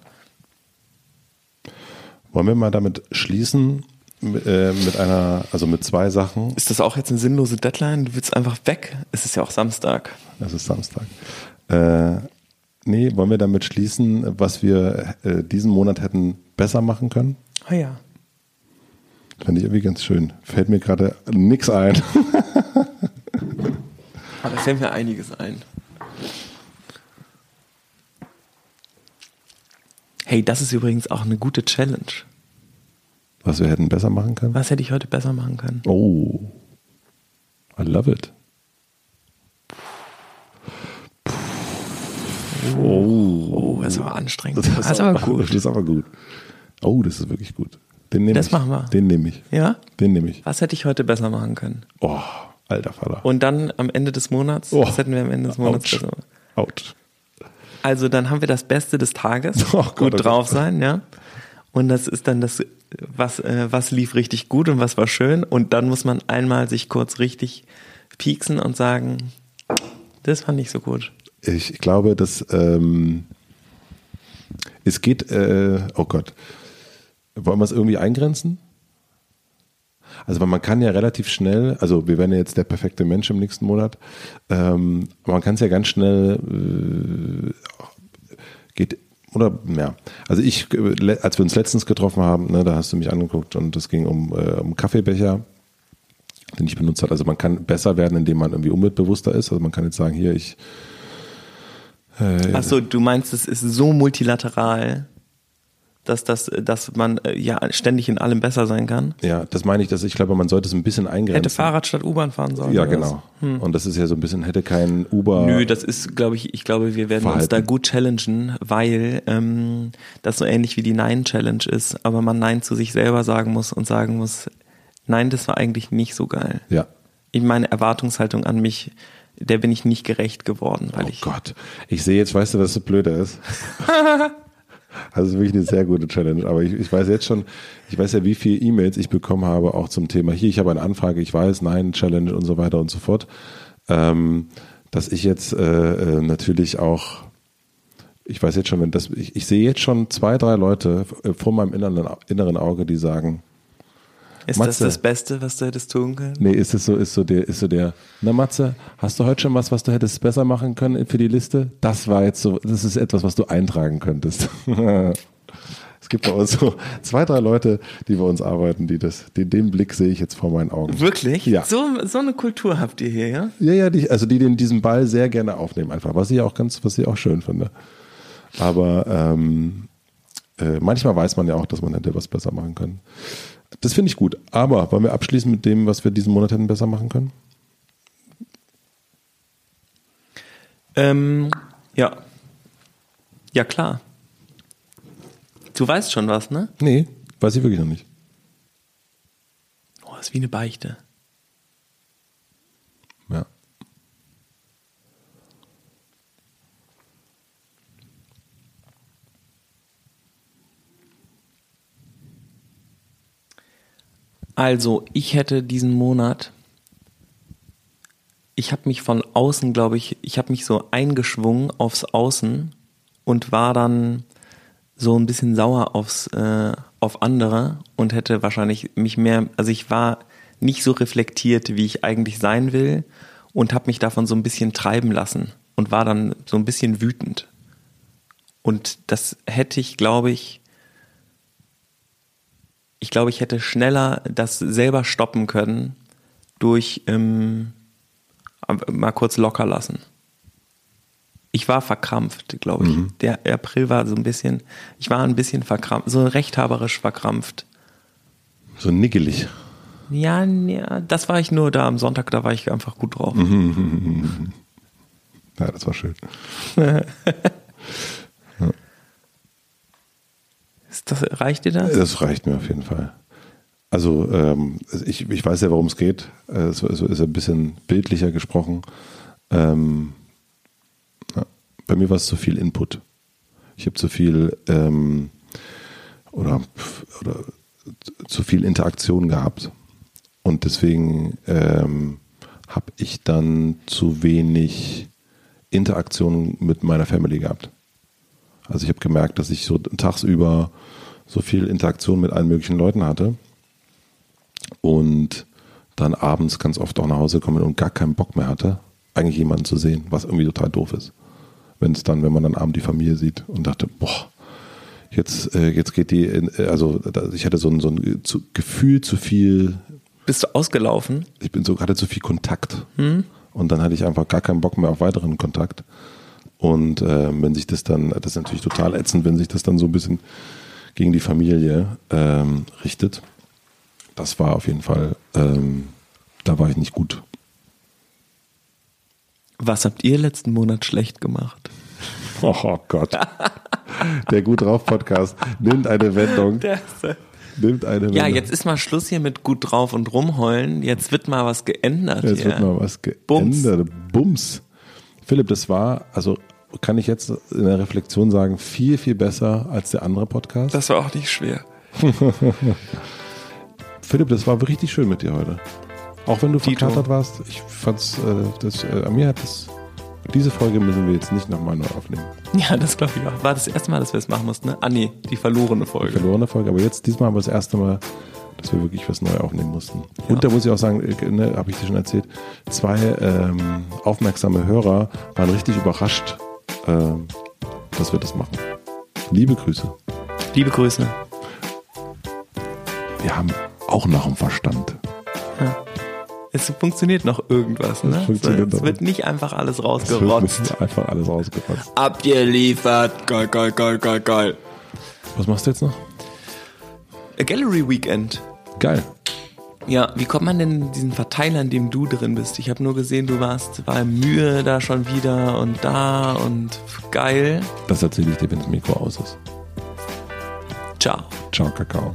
Wollen wir mal damit schließen, äh, mit einer, also mit zwei Sachen. Ist das auch jetzt eine sinnlose Deadline? Du willst einfach weg? Es ist ja auch Samstag. Es ist Samstag. Äh, nee, wollen wir damit schließen, was wir äh, diesen Monat hätten besser machen können? Ah ja. Fände ich irgendwie ganz schön. Fällt mir gerade nichts ein. Aber fällt mir einiges ein. Hey, das ist übrigens auch eine gute Challenge. Was wir hätten besser machen können? Was hätte ich heute besser machen können? Oh, I love it. Oh, oh das war anstrengend. Das ist, das ist aber gut. Das ist aber gut. Oh, das ist wirklich gut. Den nehme das ich. machen wir. Den nehme ich. Ja? Den nehme ich. Was hätte ich heute besser machen können? Oh, alter Vater. Und dann am Ende des Monats, oh. was hätten wir am Ende des Monats Ouch. besser Out. Also dann haben wir das Beste des Tages. Oh Gott, gut oh drauf sein, ja. Und das ist dann das was, äh, was lief richtig gut und was war schön. Und dann muss man einmal sich kurz richtig pieksen und sagen, das fand ich so gut. Ich glaube, dass ähm, es geht, äh, oh Gott, wollen wir es irgendwie eingrenzen? Also weil man kann ja relativ schnell, also wir werden ja jetzt der perfekte Mensch im nächsten Monat, ähm, man kann es ja ganz schnell, äh, geht oder ja, also ich, als wir uns letztens getroffen haben, ne, da hast du mich angeguckt und es ging um, äh, um Kaffeebecher, den ich benutzt habe. Also man kann besser werden, indem man irgendwie umweltbewusster ist. Also man kann jetzt sagen, hier, ich. Äh, Achso, du meinst, es ist so multilateral, dass, dass, dass man äh, ja ständig in allem besser sein kann. Ja, das meine ich, dass ich glaube, man sollte es ein bisschen eingrenzen. Hätte Fahrrad statt U-Bahn fahren sollen. Ja, genau. Und das ist ja so ein bisschen, hätte kein Uber. Nö, das ist, glaube ich, ich glaube, wir werden uns Verhalten. da gut challengen, weil ähm, das so ähnlich wie die Nein-Challenge ist, aber man Nein zu sich selber sagen muss und sagen muss, nein, das war eigentlich nicht so geil. Ja. Ich meine Erwartungshaltung an mich, der bin ich nicht gerecht geworden, weil Oh ich. Gott. Ich sehe jetzt, weißt du, was so blöde ist? Also es ist wirklich eine sehr gute Challenge. Aber ich, ich weiß jetzt schon, ich weiß ja, wie viele E-Mails ich bekommen habe, auch zum Thema hier, ich habe eine Anfrage, ich weiß, nein, Challenge und so weiter und so fort. Ähm, dass ich jetzt äh, äh, natürlich auch, ich weiß jetzt schon, wenn das, ich, ich sehe jetzt schon zwei, drei Leute äh, vor meinem inneren, inneren Auge, die sagen, Ist Matze. das das Beste, was du hättest tun können? Nee, ist es so, ist so der, ist so der, na Matze, hast du heute schon was, was du hättest besser machen können für die Liste? Das war jetzt so, das ist etwas, was du eintragen könntest. es gibt bei uns so zwei, drei Leute, die bei uns arbeiten, die das, den, den Blick sehe ich jetzt vor meinen Augen. Wirklich? Ja. So, so eine Kultur habt ihr hier, ja? Ja, ja, die, also die den, diesen Ball sehr gerne aufnehmen einfach, was ich auch ganz, was ich auch schön finde. Aber ähm, äh, manchmal weiß man ja auch, dass man hätte was besser machen können. Das finde ich gut. Aber wollen wir abschließen mit dem, was wir diesen Monat hätten besser machen können? Ähm, ja. Ja, klar. Du weißt schon was, ne? Nee, weiß ich wirklich noch nicht. Oh, ist wie eine Beichte. Also, ich hätte diesen Monat, ich habe mich von außen, glaube ich, ich habe mich so eingeschwungen aufs Außen und war dann so ein bisschen sauer aufs, äh, auf andere und hätte wahrscheinlich mich mehr, also ich war nicht so reflektiert, wie ich eigentlich sein will und habe mich davon so ein bisschen treiben lassen und war dann so ein bisschen wütend. Und das hätte ich, glaube ich, ich glaube, ich hätte schneller das selber stoppen können durch ähm, mal kurz locker lassen. Ich war verkrampft, glaube ich. Der April war so ein bisschen, ich war ein bisschen verkrampft, so rechthaberisch verkrampft. So nickelig. Ja, ja, das war ich nur da am Sonntag, da war ich einfach gut drauf. Ja, das war schön. Das, reicht dir das? Das reicht mir auf jeden Fall. Also ähm, ich, ich weiß ja, worum es geht. Äh, Es ist ist ein bisschen bildlicher gesprochen. Ähm, ja, bei mir war es zu viel Input. Ich habe zu viel ähm, oder, oder zu viel Interaktion gehabt. Und deswegen ähm, habe ich dann zu wenig Interaktion mit meiner Family gehabt. Also ich habe gemerkt, dass ich so tagsüber so viel Interaktion mit allen möglichen Leuten hatte und dann abends ganz oft auch nach Hause komme und gar keinen Bock mehr hatte, eigentlich jemanden zu sehen, was irgendwie total doof ist. Wenn es dann, wenn man dann abends die Familie sieht und dachte, boah, jetzt, äh, jetzt geht die, in, äh, also ich hatte so ein, so ein zu, Gefühl zu viel Bist du ausgelaufen? ich bin so, hatte zu viel Kontakt. Und dann hatte ich einfach gar keinen Bock mehr auf weiteren Kontakt. Und ähm, wenn sich das dann, das ist natürlich total ätzend, wenn sich das dann so ein bisschen gegen die Familie ähm, richtet. Das war auf jeden Fall, ähm, da war ich nicht gut. Was habt ihr letzten Monat schlecht gemacht? Oh Gott. Der Gut drauf Podcast nimmt eine Wendung. Nimmt eine Wendung. Ja, jetzt ist mal Schluss hier mit gut drauf und rumheulen. Jetzt wird mal was geändert Jetzt hier. wird mal was Bums. geändert. Bums. Philipp, das war, also kann ich jetzt in der Reflexion sagen, viel, viel besser als der andere Podcast. Das war auch nicht schwer. Philipp, das war richtig schön mit dir heute. Auch wenn du Tito. verkatert warst, ich fand's, äh, das, äh, an mir hat das, diese Folge müssen wir jetzt nicht nochmal neu aufnehmen. Ja, das glaube ich auch. War das erste Mal, dass wir es machen mussten, ne? Ah, nee, die verlorene Folge. Verlorene Folge, aber jetzt, diesmal haben wir das erste Mal, dass wir wirklich was neu aufnehmen mussten. Und da muss ich auch sagen, äh, ne, habe ich dir schon erzählt, zwei ähm, aufmerksame Hörer waren richtig überrascht, ähm, dass wir das machen. Liebe Grüße. Liebe Grüße. Wir haben auch nach dem Verstand. Es funktioniert noch irgendwas, ne? Es funktioniert es noch. wird nicht einfach alles Es wird rausgerotzt. einfach alles rausgerotzt. Abgeliefert. Geil, geil, geil, geil, geil. Was machst du jetzt noch? A Gallery Weekend. Geil. Ja, wie kommt man denn in diesen Verteiler, in dem du drin bist? Ich habe nur gesehen, du warst bei Mühe da schon wieder und da und geil. Das erzähle ich dir, wenn das Mikro aus ist. Ciao. Ciao, Kakao.